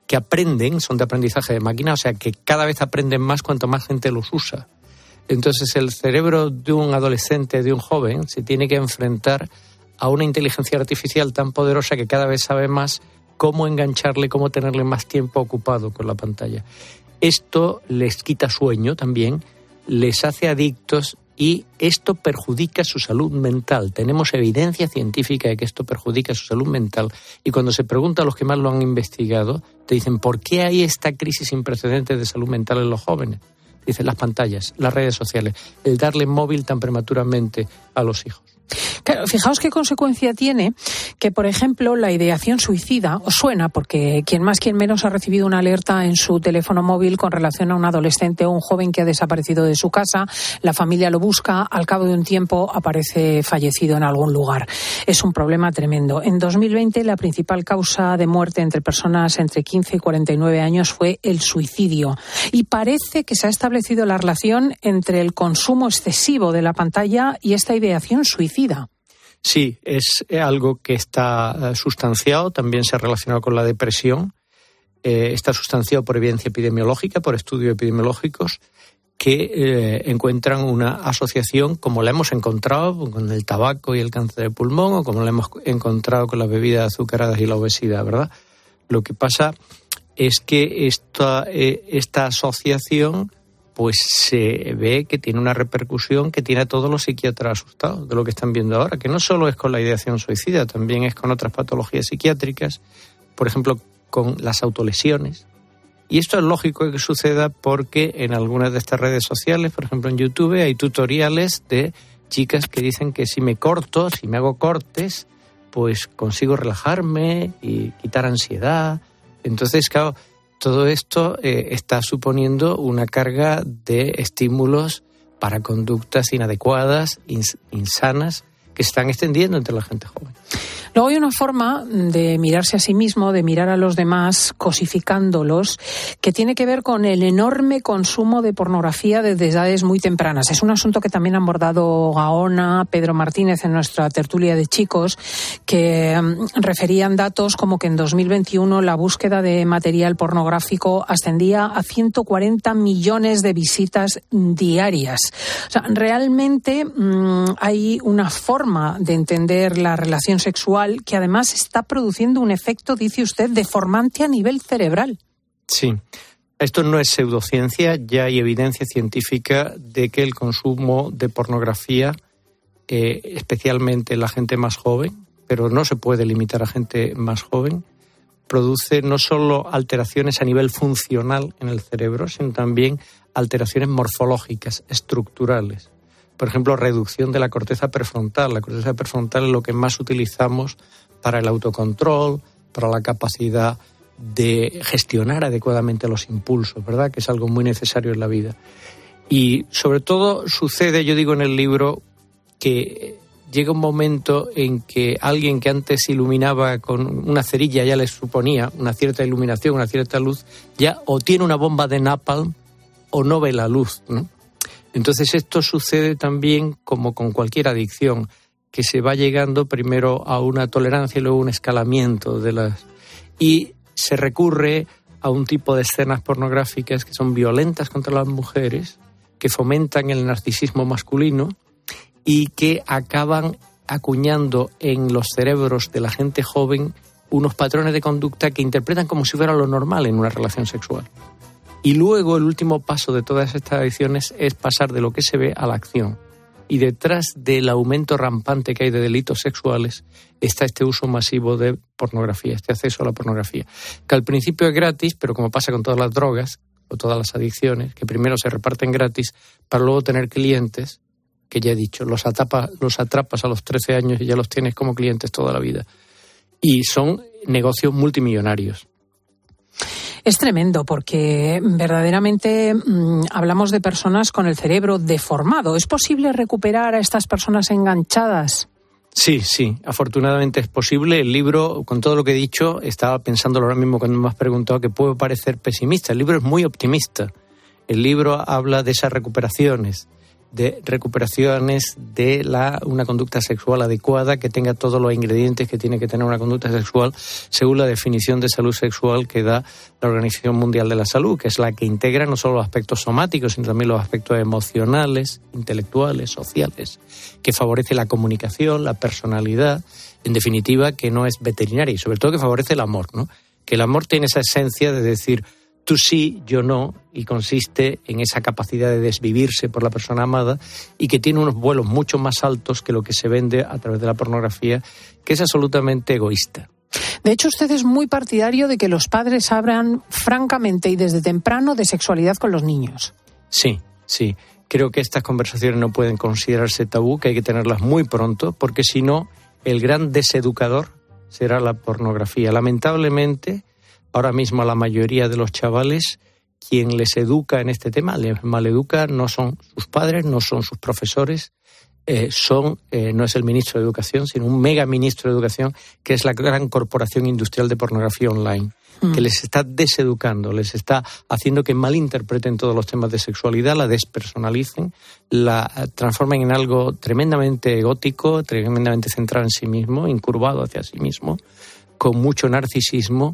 que aprenden, son de aprendizaje de máquina, o sea que cada vez aprenden más cuanto más gente los usa. Entonces el cerebro de un adolescente, de un joven, se tiene que enfrentar a una inteligencia artificial tan poderosa que cada vez sabe más cómo engancharle, cómo tenerle más tiempo ocupado con la pantalla. Esto les quita sueño también, les hace adictos y esto perjudica su salud mental. Tenemos evidencia científica de que esto perjudica su salud mental. Y cuando se pregunta a los que más lo han investigado, te dicen, ¿por qué hay esta crisis sin precedentes de salud mental en los jóvenes? Dicen las pantallas, las redes sociales, el darle móvil tan prematuramente a los hijos. Claro, fijaos qué consecuencia tiene que, por ejemplo, la ideación suicida, os suena, porque quien más, quien menos ha recibido una alerta en su teléfono móvil con relación a un adolescente o un joven que ha desaparecido de su casa, la familia lo busca, al cabo de un tiempo aparece fallecido en algún lugar. Es un problema tremendo. En 2020, la principal causa de muerte entre personas entre 15 y 49 años fue el suicidio. Y parece que se ha establecido la relación entre el consumo excesivo de la pantalla y esta ideación suicida. Sí, es algo que está eh, sustanciado, también se ha relacionado con la depresión, eh, está sustanciado por evidencia epidemiológica, por estudios epidemiológicos que eh, encuentran una asociación como la hemos encontrado con el tabaco y el cáncer de pulmón o como la hemos encontrado con las bebidas azucaradas y la obesidad, ¿verdad? Lo que pasa es que esta, esta asociación pues se ve que tiene una repercusión que tiene a todos los psiquiatras asustados de lo que están viendo ahora, que no solo es con la ideación suicida, también es con otras patologías psiquiátricas, por ejemplo, con las autolesiones. Y esto es lógico que suceda porque en algunas de estas redes sociales, por ejemplo en YouTube, hay tutoriales de chicas que dicen que si me corto, si me hago cortes, pues consigo relajarme y quitar ansiedad. Entonces, claro, todo esto eh, está suponiendo una carga de estímulos para conductas inadecuadas, ins insanas, que se están extendiendo entre la gente joven. Luego hay una forma de mirarse a sí mismo, de mirar a los demás, cosificándolos, que tiene que ver con el enorme consumo de pornografía desde edades muy tempranas. Es un asunto que también han abordado Gaona, Pedro Martínez en nuestra tertulia de chicos, que mm, referían datos como que en 2021 la búsqueda de material pornográfico ascendía a 140 millones de visitas diarias. O sea, realmente mm, hay una forma de entender la relación sexual que además está produciendo un efecto, dice usted, deformante a nivel cerebral. Sí. Esto no es pseudociencia, ya hay evidencia científica de que el consumo de pornografía, eh, especialmente en la gente más joven, pero no se puede limitar a gente más joven, produce no solo alteraciones a nivel funcional en el cerebro, sino también alteraciones morfológicas, estructurales. Por ejemplo, reducción de la corteza prefrontal. La corteza prefrontal es lo que más utilizamos para el autocontrol, para la capacidad de gestionar adecuadamente los impulsos, ¿verdad? Que es algo muy necesario en la vida. Y sobre todo sucede, yo digo en el libro, que llega un momento en que alguien que antes iluminaba con una cerilla ya le suponía una cierta iluminación, una cierta luz, ya o tiene una bomba de napalm o no ve la luz, ¿no? Entonces esto sucede también como con cualquier adicción, que se va llegando primero a una tolerancia y luego un escalamiento de las y se recurre a un tipo de escenas pornográficas que son violentas contra las mujeres, que fomentan el narcisismo masculino y que acaban acuñando en los cerebros de la gente joven unos patrones de conducta que interpretan como si fuera lo normal en una relación sexual. Y luego el último paso de todas estas adicciones es pasar de lo que se ve a la acción. Y detrás del aumento rampante que hay de delitos sexuales está este uso masivo de pornografía, este acceso a la pornografía, que al principio es gratis, pero como pasa con todas las drogas o todas las adicciones, que primero se reparten gratis para luego tener clientes, que ya he dicho, los, atapa- los atrapas a los 13 años y ya los tienes como clientes toda la vida. Y son negocios multimillonarios. Es tremendo porque verdaderamente mm, hablamos de personas con el cerebro deformado. ¿Es posible recuperar a estas personas enganchadas? Sí, sí, afortunadamente es posible. El libro, con todo lo que he dicho, estaba pensándolo ahora mismo cuando me has preguntado que puede parecer pesimista. El libro es muy optimista. El libro habla de esas recuperaciones, de recuperaciones de la, una conducta sexual adecuada que tenga todos los ingredientes que tiene que tener una conducta sexual según la definición de salud sexual que da la Organización Mundial de la Salud, que es la que integra no solo los aspectos somáticos, sino también los aspectos emocionales, intelectuales, sociales, que favorece la comunicación, la personalidad, en definitiva, que no es veterinaria y sobre todo que favorece el amor, ¿no? Que el amor tiene esa esencia de decir tú sí, yo no, y consiste en esa capacidad de desvivirse por la persona amada y que tiene unos vuelos mucho más altos que lo que se vende a través de la pornografía, que es absolutamente egoísta. De hecho, usted es muy partidario de que los padres hablan francamente y desde temprano de sexualidad con los niños. Sí, sí. Creo que estas conversaciones no pueden considerarse tabú, que hay que tenerlas muy pronto, porque si no, el gran deseducador será la pornografía. Lamentablemente, ahora mismo a la mayoría de los chavales, quien les educa en este tema, les maleduca, no son sus padres, no son sus profesores, eh, son, eh, no es el ministro de Educación, sino un mega ministro de Educación, que es la gran corporación industrial de pornografía online, que les está deseducando, les está haciendo que malinterpreten todos los temas de sexualidad, la despersonalicen, la eh, transformen en algo tremendamente egótico, tremendamente centrado en sí mismo, incurvado hacia sí mismo, con mucho narcisismo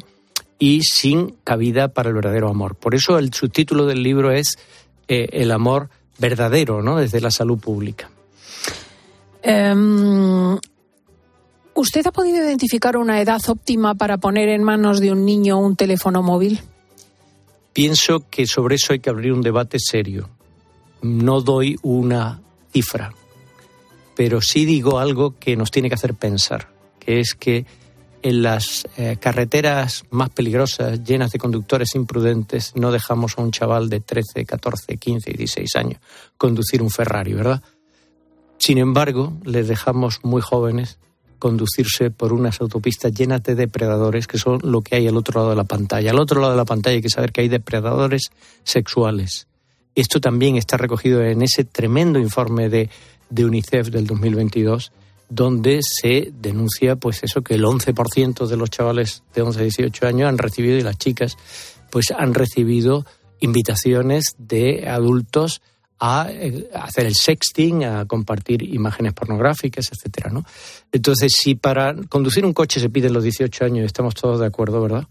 y sin cabida para el verdadero amor. Por eso el subtítulo del libro es eh, El amor verdadero, ¿no? Desde la salud pública. Em, ¿Usted ha podido identificar una edad óptima para poner en manos de un niño un teléfono móvil? Pienso que sobre eso hay que abrir un debate serio. No doy una cifra, pero sí digo algo que nos tiene que hacer pensar, que es que en las eh, carreteras más peligrosas, llenas de conductores imprudentes, no dejamos a un chaval de 13, 14, 15, 16 años conducir un Ferrari, ¿verdad? Sin embargo, les dejamos muy jóvenes conducirse por unas autopistas llenas de depredadores, que son lo que hay al otro lado de la pantalla. Al otro lado de la pantalla hay que saber que hay depredadores sexuales. Esto también está recogido en ese tremendo informe de, de UNICEF del 2022, donde se denuncia pues eso que el 11% de los chavales de 11 a 18 años han recibido y las chicas pues han recibido invitaciones de adultos a, eh, hacer el sexting, a compartir imágenes pornográficas, etcétera, ¿no? Entonces, si para conducir un coche se piden los 18 años, estamos todos de acuerdo, ¿verdad?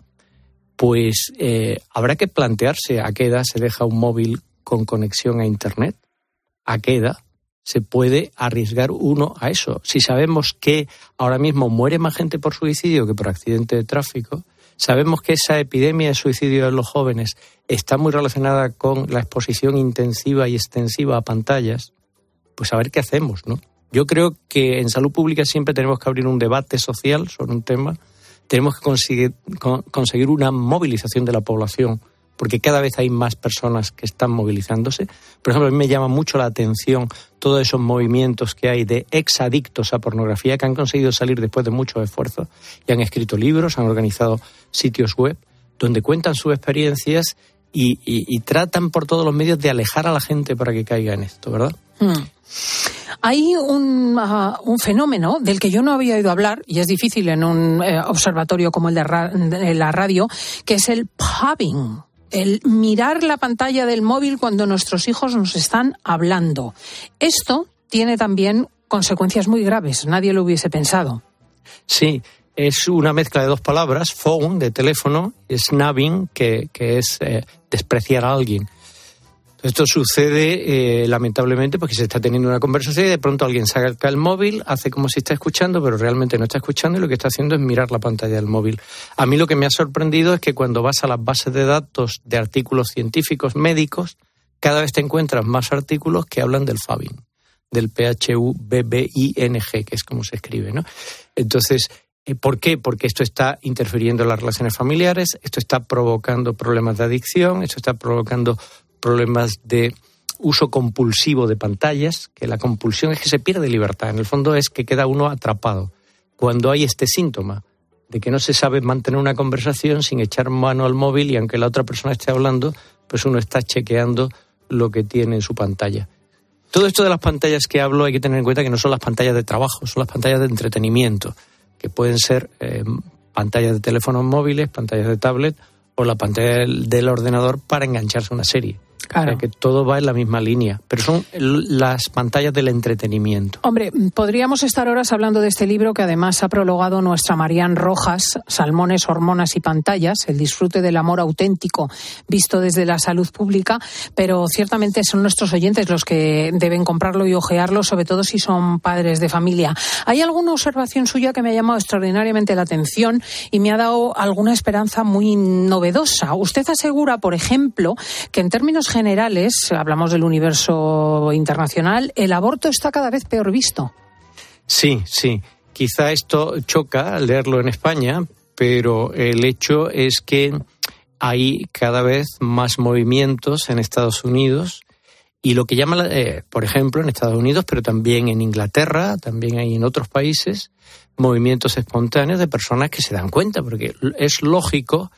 Pues eh, habrá que plantearse a qué edad se deja un móvil con conexión a Internet, a qué edad se puede arriesgar uno a eso. Si sabemos que ahora mismo muere más gente por suicidio que por accidente de tráfico, sabemos que esa epidemia de suicidio de los jóvenes está muy relacionada con la exposición intensiva y extensiva a pantallas, pues a ver qué hacemos, ¿no? Yo creo que en salud pública siempre tenemos que abrir un debate social sobre un tema, tenemos que conseguir, con- conseguir una movilización de la población, porque cada vez hay más personas que están movilizándose. Por ejemplo, a mí me llama mucho la atención todos esos movimientos que hay de exadictos a pornografía que han conseguido salir después de mucho esfuerzo y han escrito libros, han organizado sitios web donde cuentan sus experiencias y, tratan por todos los medios de alejar a la gente para que caiga en esto, ¿verdad? Hmm. Hay un, ah, un fenómeno del que yo no había oído hablar, y es difícil en un eh, observatorio como el de, de la radio, que es el pubbing. El mirar la pantalla del móvil cuando nuestros hijos nos están hablando. Esto tiene también consecuencias muy graves. Nadie lo hubiese pensado. Sí, es una mezcla de dos palabras, phone, de teléfono, y snubbing, que, es eh, despreciar a alguien. Esto sucede eh, lamentablemente porque se está teniendo una conversación y de pronto alguien saca el móvil, hace como si está escuchando, pero realmente no está escuchando y lo que está haciendo es mirar la pantalla del móvil. A mí lo que me ha sorprendido es que cuando vas a las bases de datos de artículos científicos médicos, cada vez te encuentras más artículos que hablan del Fabing, del P-H-U-B-B-I-N-G, que es como se escribe, ¿no? Entonces, eh, ¿por qué? Porque esto está interfiriendo en las relaciones familiares, esto está provocando problemas de adicción, esto está provocando problemas de uso compulsivo de pantallas, que la compulsión es que se pierde libertad. En el fondo es que queda uno atrapado. Cuando hay este síntoma de que no se sabe mantener una conversación sin echar mano al móvil y aunque la otra persona esté hablando, pues uno está chequeando lo que tiene en su pantalla. Todo esto de las pantallas que hablo hay que tener en cuenta que no son las pantallas de trabajo, son las pantallas de entretenimiento, que pueden ser eh, pantallas de teléfonos móviles, pantallas de tablet o la pantalla del, del ordenador para engancharse a una serie. Claro. O sea que todo va en la misma línea, pero son las pantallas del entretenimiento. Hombre, podríamos estar horas hablando de este libro que además ha prologado nuestra Marian Rojas, Salmones, Hormonas y Pantallas, el disfrute del amor auténtico visto desde la salud pública, pero ciertamente son nuestros oyentes los que deben comprarlo y ojearlo, sobre todo si son padres de familia. Hay alguna observación suya que me ha llamado extraordinariamente la atención y me ha dado alguna esperanza muy novedosa. Usted asegura, por ejemplo, que en términos generales, hablamos del universo internacional, el aborto está cada vez peor visto. Sí, sí. Quizá esto choca leerlo en España, pero el hecho es que hay cada vez más movimientos en Estados Unidos y lo que llama, la- eh, por ejemplo, en Estados Unidos, pero también en Inglaterra, también hay en otros países, movimientos espontáneos de personas que se dan cuenta, porque es lógico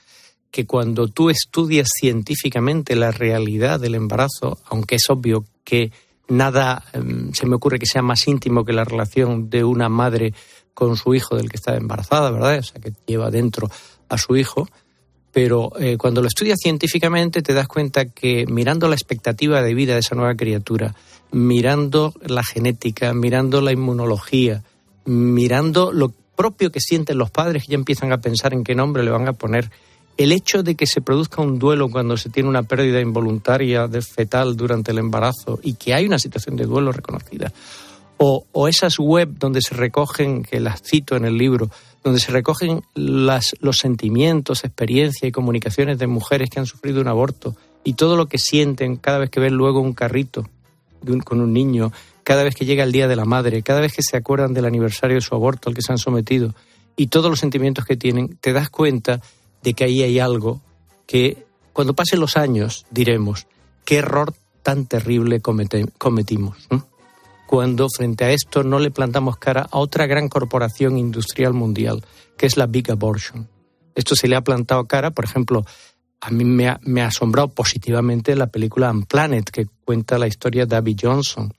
que cuando tú estudias científicamente la realidad del embarazo, aunque es obvio que nada em, se me ocurre que sea más íntimo que la relación de una madre con su hijo del que está embarazada, ¿verdad? O sea, que lleva dentro a su hijo. Pero eh, cuando lo estudias científicamente te das cuenta que mirando la expectativa de vida de esa nueva criatura, mirando la genética, mirando la inmunología, mirando lo propio que sienten los padres, que ya empiezan a pensar en qué nombre le van a poner, el hecho de que se produzca un duelo cuando se tiene una pérdida involuntaria de fetal durante el embarazo y que hay una situación de duelo reconocida, o, esas web donde se recogen, que las cito en el libro, donde se recogen las, los sentimientos, experiencias y comunicaciones de mujeres que han sufrido un aborto y todo lo que sienten cada vez que ven luego un carrito un- con un niño, cada vez que llega el Día de la Madre, cada vez que se acuerdan del aniversario de su aborto al que se han sometido y todos los sentimientos que tienen, te das cuenta de que ahí hay algo que cuando pasen los años diremos, qué error tan terrible cometimos. Cuando frente a esto no le plantamos cara a otra gran corporación industrial mundial, que es la Big Abortion. Esto se le ha plantado cara, por ejemplo, a mí me ha, asombrado positivamente la película Unplanet, que cuenta la historia de Abby Johnson,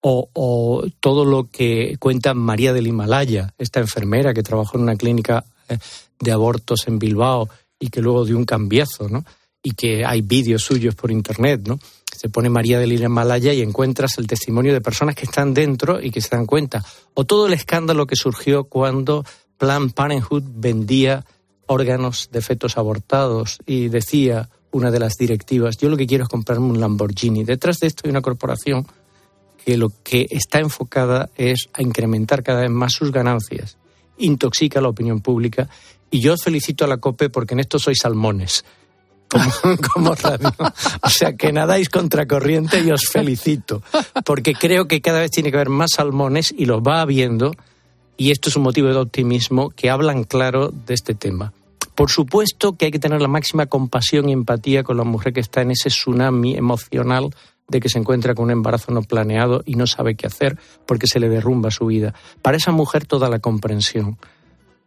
o, o todo lo que cuenta María del Himalaya, esta enfermera que trabajó en una clínica eh, de abortos en Bilbao y que luego dio un cambiazo, ¿no? Y que hay vídeos suyos por internet, ¿no? Se pone María del Himalaya y encuentras el testimonio de personas que están dentro y que se dan cuenta. O todo el escándalo que surgió cuando Planned Parenthood vendía órganos de fetos abortados y decía una de las directivas, yo lo que quiero es comprarme un Lamborghini. Detrás de esto hay una corporación que lo que está enfocada es a incrementar cada vez más sus ganancias, intoxica la opinión pública y yo felicito a la COPE porque en esto sois salmones. Como, como radio. O sea, que nadáis contracorriente y os felicito, porque creo que cada vez tiene que haber más salmones y los va habiendo, y esto es un motivo de optimismo que hablan claro de este tema. Por supuesto que hay que tener la máxima compasión y empatía con la mujer que está en ese tsunami emocional de que se encuentra con un embarazo no planeado y no sabe qué hacer porque se le derrumba su vida. Para esa mujer toda la comprensión.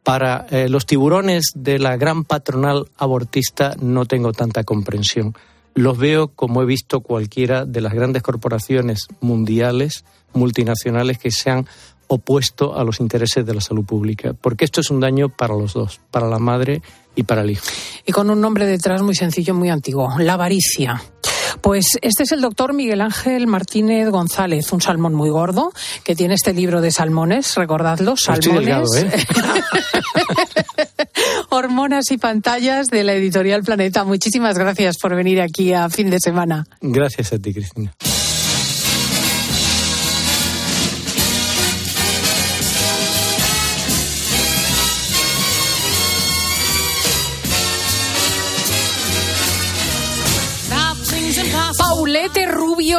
Para eh, los tiburones de la gran patronal abortista no tengo tanta comprensión. Los veo como he visto cualquiera de las grandes corporaciones mundiales, multinacionales, que se han opuesto a los intereses de la salud pública. Porque esto es un daño para los dos, para la madre hijo. Y con un nombre detrás muy sencillo, muy antiguo, la avaricia. Pues este es el doctor Miguel Ángel Martínez González, un salmón muy gordo, que tiene este libro de salmones, recordadlo, Estoy salmones. delgado, ¿eh? Hormonas y pantallas de la editorial Planeta. Muchísimas gracias por venir aquí a fin de semana. Gracias a ti, Cristina.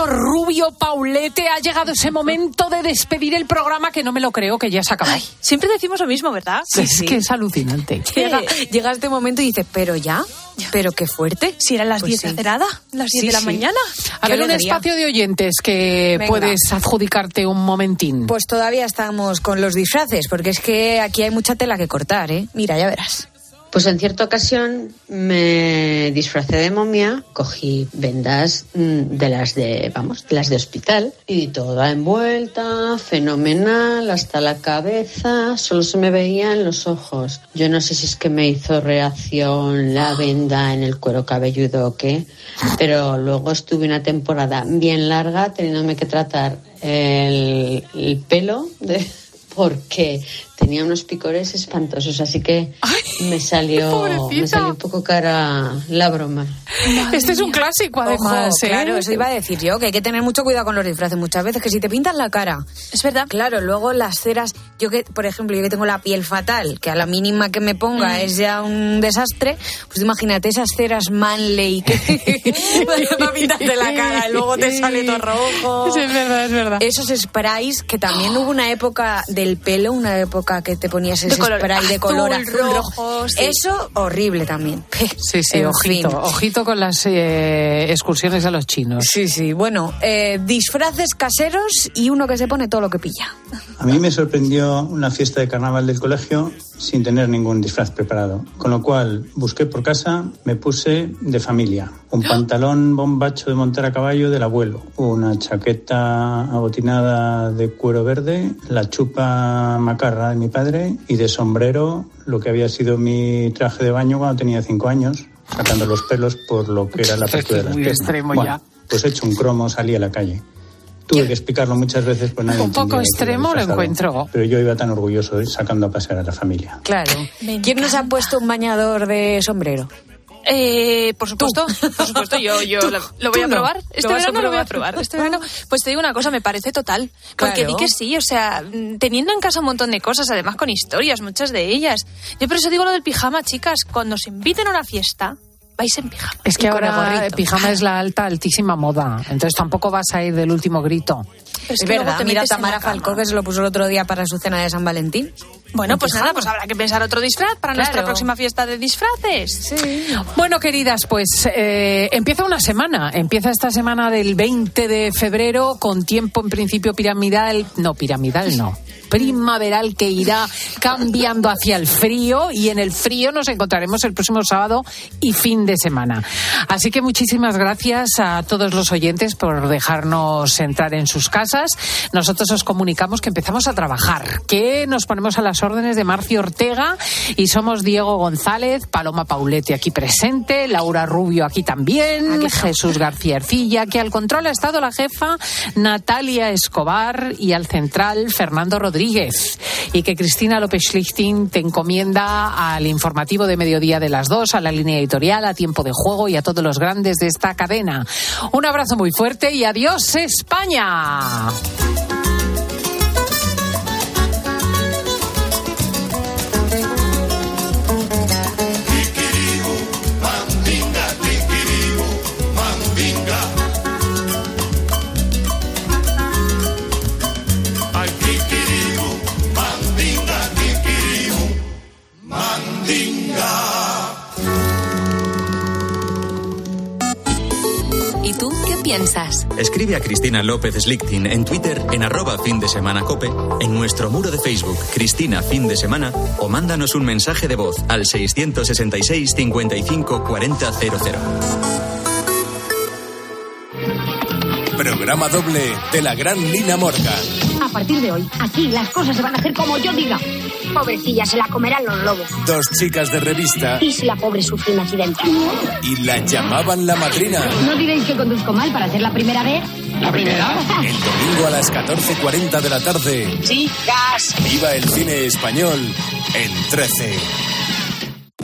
Rubio, Paulete, ha llegado ese momento de despedir el programa que no me lo creo que ya se acaba. Siempre decimos lo mismo, ¿verdad? es que es alucinante. Llega, llega este momento y dices, pero ya, pero qué fuerte. Si eran las Pues 10 sí. de cerrada, las 10 Sí, de la sí. mañana. A ver, un espacio de oyentes que Venga. puedes adjudicarte un momentín. Pues todavía estamos con los disfraces, porque es que aquí hay mucha tela que cortar, ¿eh? Mira, ya verás. Pues en cierta ocasión me disfracé de momia, cogí vendas mm, de las de, vamos, de las de hospital y toda envuelta, fenomenal, hasta la cabeza, solo se me veían los ojos. Yo no sé si es que me hizo reacción la venda en el cuero cabelludo o qué, pero luego estuve una temporada bien larga teniéndome que tratar el, el pelo porque tenía unos picores espantosos, así que me salió me salió un poco cara la broma. Este es un clásico, además. Ojo, ¿eh? Claro, eso iba a decir yo, que hay que tener mucho cuidado con los disfraces muchas veces, que si te pintas la cara. Es verdad. Claro, luego las ceras, yo que, por ejemplo, yo que tengo la piel fatal, que a la mínima que me ponga Mm. es ya un desastre, pues imagínate esas ceras Manley que para pintarte la cara y luego te sale todo rojo. Sí, es verdad, es verdad. Esos sprays, que también hubo una época del pelo, una época que te ponías ese color spray de color azul, rojo. rojo, sí. Eso horrible también. Sí, sí, En ojito, fin. ojito con las eh, excursiones a los chinos. Sí, sí. Bueno, eh, disfraces caseros y uno que se pone todo lo que pilla. A mí me sorprendió una fiesta de carnaval del colegio sin tener ningún disfraz preparado, con lo cual busqué por casa, me puse de familia, un pantalón bombacho de montar a caballo del abuelo, una chaqueta abotinada de cuero verde, la chupa macarra de mi padre y de sombrero lo que había sido mi traje de baño cuando tenía cinco años, sacando los pelos por lo que era la apertura de las piernas. extremo Bueno, ya. Pues hecho un cromo salí a la calle. Tuve que explicarlo muchas veces, pues nadie Un poco extremo lo encuentro. Pero yo iba tan orgulloso sacando a pasear a la familia. Claro. ¿Quién nos ha puesto un bañador de sombrero? Eh, por supuesto, por supuesto, yo, yo lo, lo voy tú a no. probar. Lo Este verano lo voy a probar. Este verano, pues te digo una cosa, me parece total. Porque Claro. di que sí, o sea, teniendo en casa un montón de cosas, además con historias, muchas de ellas. Yo por eso digo lo del pijama, chicas, cuando os inviten a una fiesta, vais en pijama. Es que ahora pijama es la alta, altísima moda. Entonces tampoco vas a ir del último grito. Es, que luego verdad, mira Tamara. Falcó que se lo puso el otro día para su cena de San Valentín. Bueno, En pues pijama. nada, pues habrá que pensar otro disfraz para nuestra Claro. próxima fiesta de disfraces. Bueno, queridas, pues eh, empieza una semana. Empieza esta semana del 20 de febrero con tiempo en principio piramidal. No, piramidal no. Primaveral que irá cambiando hacia el frío y en el frío nos encontraremos el próximo sábado y fin de semana. Así que muchísimas gracias a todos los oyentes por dejarnos entrar en sus casas. Nosotros os comunicamos que empezamos a trabajar, que nos ponemos a las órdenes de Marcio Ortega y somos Diego González, Paloma Paulete aquí presente, Laura Rubio aquí también, Jesús García Ercilla, que al control ha estado la jefa Natalia Escobar y al central Fernando Rodríguez. Y que Cristina López Schlichting te encomienda al informativo de mediodía de las dos, a la línea editorial, a tiempo de juego y a todos los grandes de esta cadena. Un abrazo muy fuerte y adiós España. Piensas? Escribe a Cristina López Slichting en Twitter en arroba fin de semana cope, en nuestro muro de Facebook Cristina Fin de Semana o mándanos un mensaje de voz al 666 55 40 00. Programa doble de la gran Lina Morgan. A partir de hoy, aquí las cosas se van a hacer como yo diga. Pobrecilla, se la comerán los lobos. Dos chicas de revista Y si la pobre sufre un accidente. y la llamaban la madrina. ¿No diréis que conduzco mal para hacer la primera vez? ¿La primera? El domingo a las 14.40 de la tarde. Chicas. Viva el cine español en 13.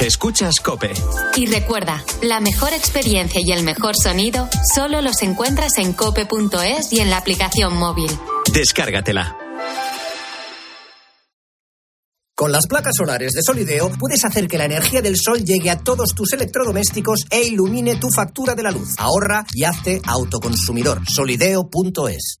Escuchas Cope. Y recuerda, la mejor experiencia y el mejor sonido solo los encuentras en cope.es y en la aplicación móvil. Descárgatela. Con las placas solares de Solideo puedes hacer que la energía del sol llegue a todos tus electrodomésticos e ilumine tu factura de la luz. Ahorra y hazte autoconsumidor. Solideo.es.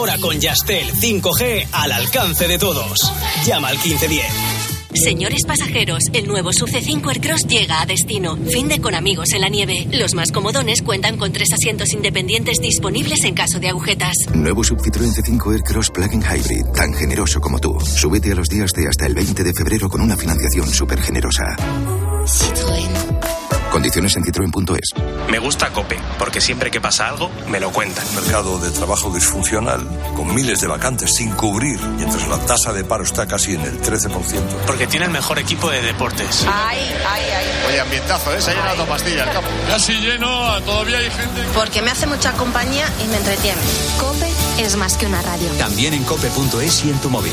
Ahora con Yastel 5G al alcance de todos. Llama al 1510. Señores pasajeros, el nuevo Sub C5 Aircross llega a destino. Fin de con amigos en la nieve. Los más comodones cuentan con tres asientos independientes disponibles en caso de agujetas. Nuevo Sub Citroën C5 Aircross Plug-in Hybrid, tan generoso como tú. Súbete a los días de hasta el 20 de febrero con una financiación súper generosa. Condiciones en citroen.es. Me gusta Cope, porque siempre que pasa algo, me lo cuentan. Mercado de trabajo disfuncional, con miles de vacantes sin cubrir, mientras la tasa de paro está casi en el 13%. Porque tiene el mejor equipo de deportes. Ay, ay, ay. Oye, ambientazo, ¿eh? Se ha llenado pastilla el campo. Casi lleno, todavía hay gente. Porque me hace mucha compañía y me entretiene. Cope es más que una radio. También en cope.es y en tu móvil.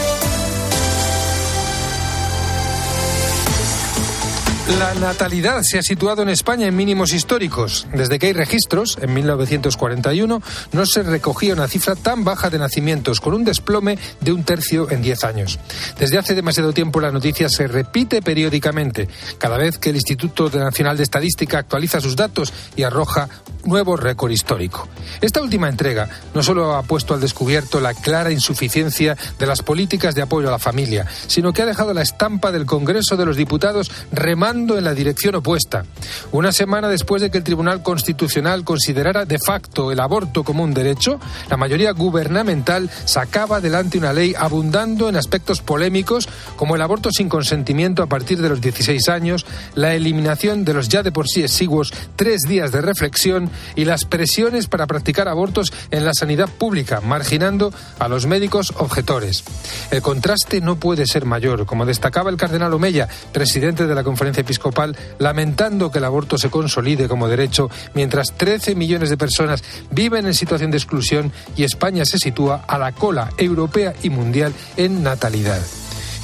La natalidad se ha situado en España en mínimos históricos. Desde que hay registros, en 1941, no se recogía una cifra tan baja de nacimientos, con un desplome de un tercio en 10 años. Desde hace demasiado tiempo la noticia se repite periódicamente, cada vez que el Instituto Nacional de Estadística actualiza sus datos y arroja nuevo récord histórico. Esta última entrega no solo ha puesto al descubierto la clara insuficiencia de las políticas de apoyo a la familia, sino que ha dejado la estampa del Congreso de los Diputados remando remando en la dirección opuesta. Una semana después de que el Tribunal Constitucional considerara de facto el aborto como un derecho, la mayoría gubernamental sacaba adelante una ley abundando en aspectos polémicos como el aborto sin consentimiento a partir de los 16 años, la eliminación de los ya de por sí exiguos tres días de reflexión y las presiones para practicar abortos en la sanidad pública, marginando a los médicos objetores. El contraste no puede ser mayor, como destacaba el cardenal Omeya, presidente de la conferencia episcopal, lamentando que el aborto se consolide como derecho mientras 13 millones de personas viven en situación de exclusión y España se sitúa a la cola europea y mundial en natalidad.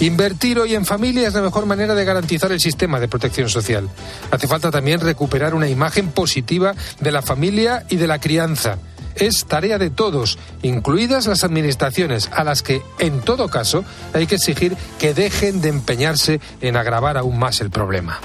Invertir hoy en familia es la mejor manera de garantizar el sistema de protección social. Hace falta también recuperar una imagen positiva de la familia y de la crianza. Es tarea de todos, incluidas las administraciones, a las que, en todo caso, hay que exigir que dejen de empeñarse en agravar aún más el problema.